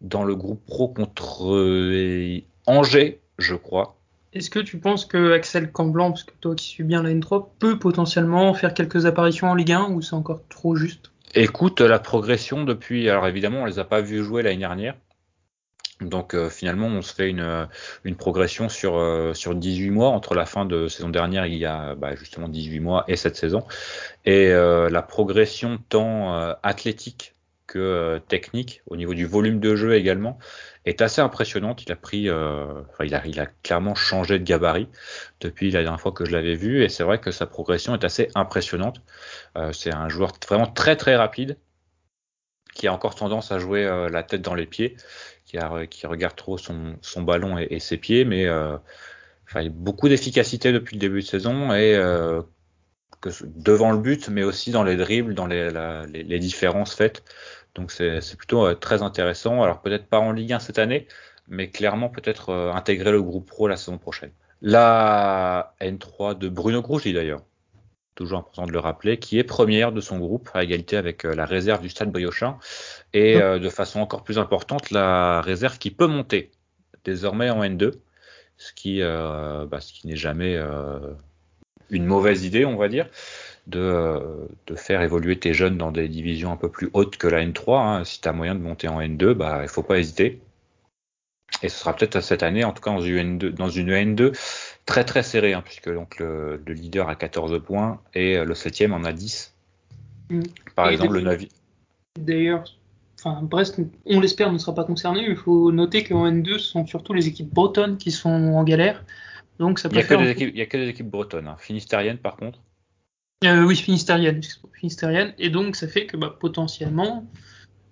dans le groupe pro contre euh, Angers, je crois. Est-ce que tu penses que Axel Camblanc, parce que toi qui suis bien la N3, peut potentiellement faire quelques apparitions en Ligue 1 ou c'est encore trop juste? Écoute, la progression depuis, alors évidemment, on les a pas vus jouer l'année dernière. Donc euh, finalement, on se fait une, euh, progression sur, sur 18 mois entre la fin de saison dernière, il y a bah, justement 18 mois, et cette saison. Et la progression tant athlétique euh, technique, au niveau du volume de jeu également, est assez impressionnante. Il a pris, euh, il, a, il a clairement changé de gabarit depuis la dernière fois que je l'avais vu, et c'est vrai que sa progression est assez impressionnante. Euh, c'est un joueur vraiment très très rapide, qui a encore tendance à jouer la tête dans les pieds, qui, regarde trop son, ballon et, ses pieds, mais enfin, beaucoup d'efficacité depuis le début de saison et que devant le but, mais aussi dans les dribbles, dans les, les, les différences faites. Donc c'est plutôt euh, très intéressant. Alors peut-être pas en Ligue 1 cette année, mais clairement peut-être euh, intégrer le groupe pro la saison prochaine. La N3 de Bruno Grouchy d'ailleurs, toujours important de le rappeler, qui est première de son groupe à égalité avec euh, la réserve du Stade Briochin et de façon encore plus importante la réserve qui peut monter désormais en N2, ce qui, bah, ce qui n'est jamais une mauvaise idée, on va dire de, de, faire évoluer tes jeunes dans des divisions un peu plus hautes que la N3. Hein. Si tu as moyen de monter en N2, bah, il faut pas hésiter. Et ce sera peut-être cette année, en tout cas dans une N2, dans une N2 très très serrée, hein, puisque donc le, le, leader a 14 points et le septième en a 10. Mm. Par exemple, le 9 D'ailleurs, enfin, Brest, on l'espère, ne sera pas concerné, mais il faut noter qu'en N2, ce sont surtout les équipes bretonnes qui sont en galère. Donc ça il n'y a, a, que des équipes bretonnes. Hein. Finistériennes, par contre. Euh, oui, finistérienne, finistérienne. Et donc, ça fait que bah, potentiellement,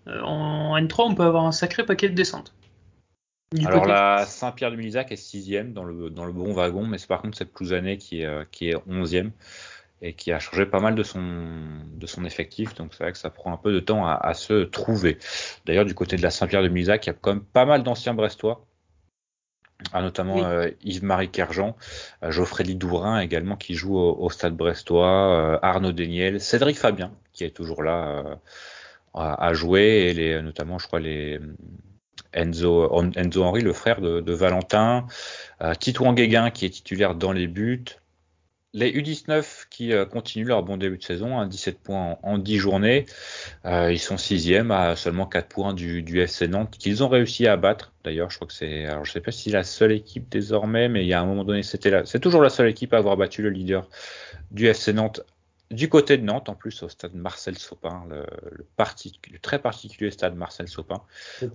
euh, en N3, on peut avoir un sacré paquet de descentes. Alors, la Saint-Pierre-du-Milizac est sixième dans le, dans le bon wagon, mais c'est par contre cette Plouzané qui est, euh, qui est onzième et qui a changé pas mal de son, de son effectif. Donc, c'est vrai que ça prend un peu de temps à, à se trouver. D'ailleurs, du côté de la Saint-Pierre-du-Milizac, il y a quand même pas mal d'anciens Brestois ah, notamment euh, Yves-Marie Kerjean, euh, Geoffrey Lidourin également qui joue au, Stade Brestois, euh, Arnaud Deniel, Cédric Fabien qui est toujours là à, jouer et les, notamment je crois les Enzo, Enzo Henry, le frère de, Valentin, euh, Titouan Guéguin qui est titulaire dans les buts, les U19 qui euh, continuent leur bon début de saison, 17 hein, points en, 10 journées. Euh, ils sont sixième à seulement 4 points du, FC Nantes qu'ils ont réussi à battre. D'ailleurs, je crois que c'est, alors je sais pas si c'est la seule équipe désormais, mais il y a un moment donné, c'était c'est toujours la seule équipe à avoir battu le leader du FC Nantes du côté de Nantes, en plus au stade Marcel Sopin, le, le, très particulier stade Marcel Sopin,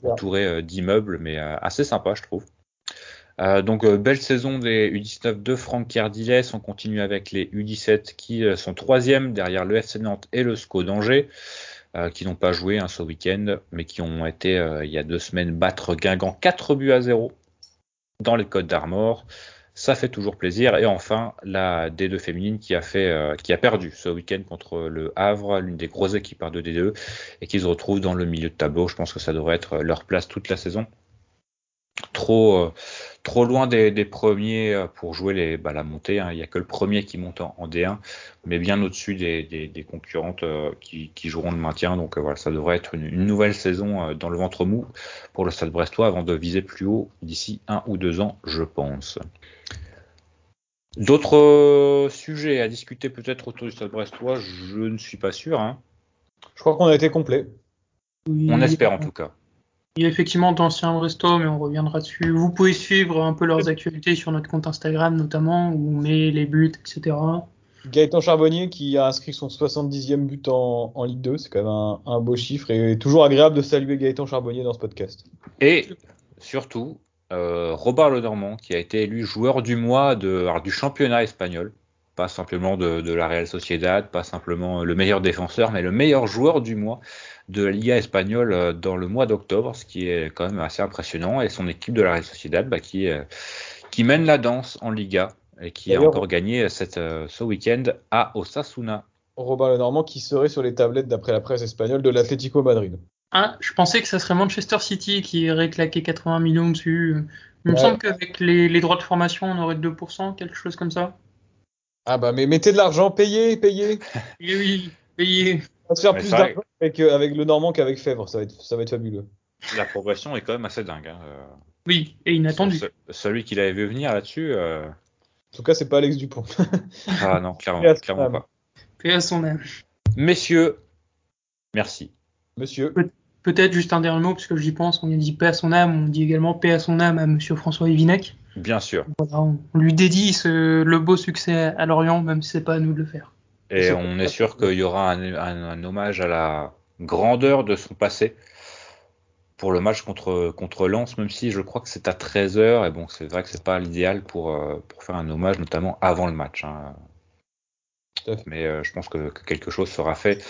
entouré euh, d'immeubles, mais assez sympa, je trouve. Euh, donc euh, belle saison des U19 de Franck Cardiles. On continue avec les U17 qui euh, sont troisième derrière le FC Nantes et le SCO d'Angers, qui n'ont pas joué hein, ce week-end, mais qui ont été il y a deux semaines battre Guingamp 4 buts à 0 dans les Côtes d'Armor. Ça fait toujours plaisir. Et enfin, la D2 féminine qui a fait, qui a perdu ce week-end contre le Havre, l'une des grosses équipes de D2, et qui se retrouve dans le milieu de tableau. Je pense que ça devrait être leur place toute la saison trop euh, trop loin des, des, premiers euh, pour jouer les, bah, la montée. Hein. Il n'y a que le premier qui monte en, D1, mais bien au-dessus des, des, des, concurrentes euh, qui, qui, joueront le maintien. Donc voilà, ça devrait être une, une, nouvelle saison dans le ventre mou pour le Stade Brestois avant de viser plus haut d'ici un ou deux ans, je pense. D'autres sujets à discuter peut-être autour du Stade Brestois, je ne suis pas sûr. Hein. Je crois qu'on a été complet. On espère en tout cas. Il y a effectivement d'anciens restos, mais on reviendra dessus. Vous pouvez suivre un peu leurs actualités sur notre compte Instagram notamment, où on met les buts, etc. Gaëtan Charbonnier qui a inscrit son 70e but en, Ligue 2, c'est quand même un, beau chiffre et toujours agréable de saluer Gaëtan Charbonnier dans ce podcast. Et surtout, euh, Robert Lenormand qui a été élu joueur du mois de, du championnat espagnol pas simplement de, de, la Real Sociedad, pas simplement le meilleur défenseur, mais le meilleur joueur du mois de la Liga espagnole euh, dans le mois d'octobre, ce qui est quand même assez impressionnant. Et son équipe de la Real Sociedad bah, qui, euh, qui mène la danse en Liga et qui a encore gagné cette, euh, ce week-end à Osasuna. Robert Lenormand qui serait sur les tablettes d'après la presse espagnole de l'Atlético Madrid. Ah, je pensais que ça serait Manchester City qui aurait claqué 80 millions dessus. Il me semble qu'avec les, les, droits de formation, on aurait 2%, quelque chose comme ça. Ah bah mais mettez de l'argent, payez, payez. oui, [laughs] oui, payez. On va se faire plus d'argent avec, euh, avec, le Normand qu'avec Fèvre, ça va, être, ça va être fabuleux. La progression est quand même assez dingue. Hein. Euh. Oui, et inattendu. celui qui l'avait vu venir là-dessus. Euh... En tout cas, c'est pas Alex Dupont. [laughs] ah non, clairement, clairement pas. Paix à son âme. Messieurs, merci. Monsieur. Peut-être juste un dernier mot, parce que j'y pense, on a dit paix à son âme, on dit également paix à son âme à monsieur François Evinec. Bien sûr. on lui dédie ce, le beau succès à Lorient, même si c'est pas à nous de le faire. Et on est sûr qu'il y aura un, hommage à la grandeur de son passé pour le match contre, contre Lens, même si je crois que c'est à 13h, et bon, c'est vrai que c'est pas l'idéal pour, euh, pour faire un hommage, notamment avant le match. Hein. Mais euh, je pense que, quelque chose sera fait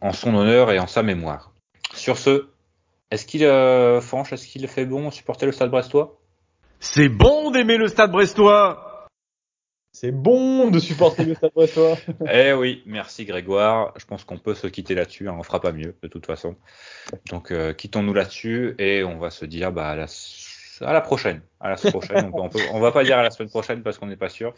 en son honneur et en sa mémoire. Sur ce, est-ce qu'il, euh, Franche, est-ce qu'il fait bon supporter le stade brestois? C'est bon d'aimer le stade brestois c'est bon de supporter le Stade Brestois. eh oui, merci Grégoire. Je pense qu'on peut se quitter là-dessus. Hein. On fera pas mieux de toute façon. Donc euh, quittons-nous là-dessus et on va se dire bah, à, la, prochaine. À la prochaine. on, on, va pas dire à la semaine prochaine parce qu'on n'est pas sûr.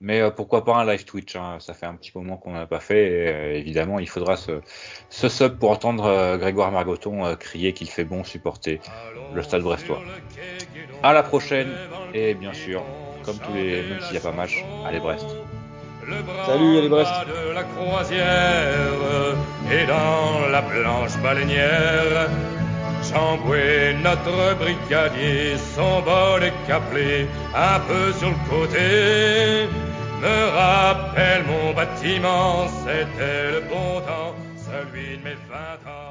Mais euh, pourquoi pas un live Twitch hein. Ça fait un petit moment qu'on n'a pas fait. Euh, évidemment, il faudra ce, ce sub pour entendre Grégoire Margoton crier qu'il fait bon supporter le Stade Brestois. À la prochaine et bien sûr comme tous les, même s'il n'y a pas match, allez Brest. Salut, allez Brest. De la croisière et dans la planche baleinière, Chamboué, notre brigadier, son bol est caplé un peu sur le côté. Me rappelle mon bâtiment, c'était le bon temps, celui de mes vingt ans.